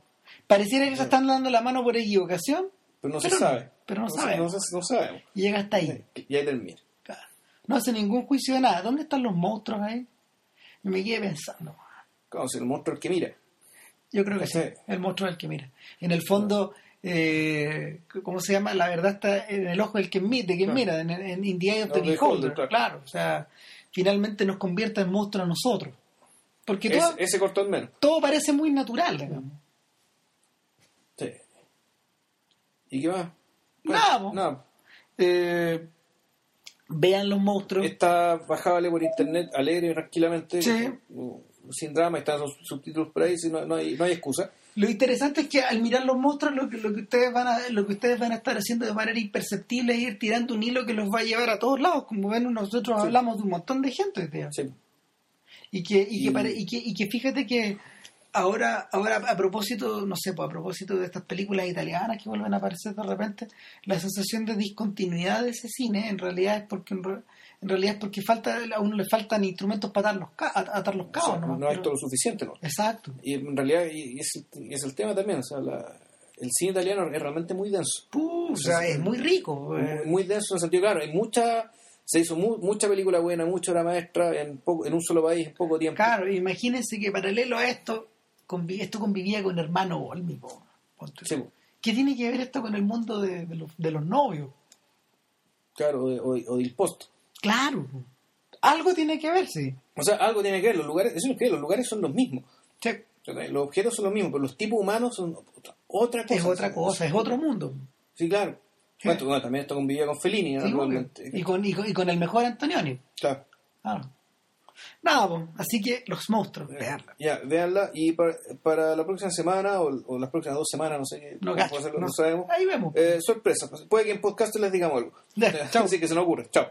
Pareciera que se están dando la mano por equivocación, pero no Pero se sabe. pero no, No, sabemos. Y llega hasta ahí. Y ahí termina. Claro. No hace ningún juicio de nada. ¿Dónde están los monstruos ahí? Y me quedé pensando. Como si el monstruo el que mira. Yo creo que sí, Sí. el monstruo es el que mira. En el fondo, eh, ¿cómo se llama? La verdad está en el ojo del que mira, de quien Claro. mira, en, en In the Eye of No, Beholder, claro. claro. O sea, finalmente nos convierte en monstruos a nosotros. Porque Es- todo, ese cortó al menos. todo parece muy natural, digamos. Sí. ¿Y qué más? Nada, po. Nada. Eh, vean los monstruos. Está bajable por internet, alegre y tranquilamente. Sí. Sin drama, están los subtítulos por ahí, si no, no hay, no hay excusa. Lo interesante es que al mirar los monstruos, lo que, lo que ustedes van a, lo que ustedes van a estar haciendo de manera imperceptible es ir tirando un hilo que los va a llevar a todos lados. Como ven, nosotros Sí. hablamos de un montón de gente día. Sí. Y que, y, que Y- pare- y que, y que fíjate que ahora, ahora a propósito, no sé, pues a propósito de estas películas italianas que vuelven a aparecer de repente, la sensación de discontinuidad de ese cine en realidad es porque en, re- en realidad es porque falta a uno le faltan instrumentos para atar los, atar los O cabos. sea, nomás, no hay todo lo suficiente, ¿no? Exacto. Y en realidad, y es, es el tema también, o sea, la- el cine italiano es realmente muy denso. Puh, o sea, es muy rico. eh. Muy, muy denso en el sentido, claro, hay mucha, se hizo mu- mucha película buena, mucha obra maestra en, poco, en un solo país, en poco tiempo. Claro, imagínense que paralelo a esto, esto convivía con hermano Olmi. Sí, ¿Qué tiene que ver esto con el mundo de, de los, de los novios? claro, o, o, o del post. Claro, algo tiene que ver, sí. O sea, algo tiene que ver, los lugares, eso es que los lugares son los mismos. Sí, O sea, los objetos son los mismos, pero los tipos humanos son otra, cosa. es otra cosa, es otro mundo. Sí, claro. Sí. Bueno, también esto convivía con Fellini, Sí, y, con, y, con, y con el mejor Antonioni. Claro. Claro. Nada, po. así que los monstruos, veanla. Ya, véanla. Y para, para la próxima semana o, o las próximas dos semanas, no sé qué, No no, no. sabemos. Ahí vemos. Eh, sorpresa. Puede que en podcast les digamos algo. Chao. Así que se nos ocurre. Chao.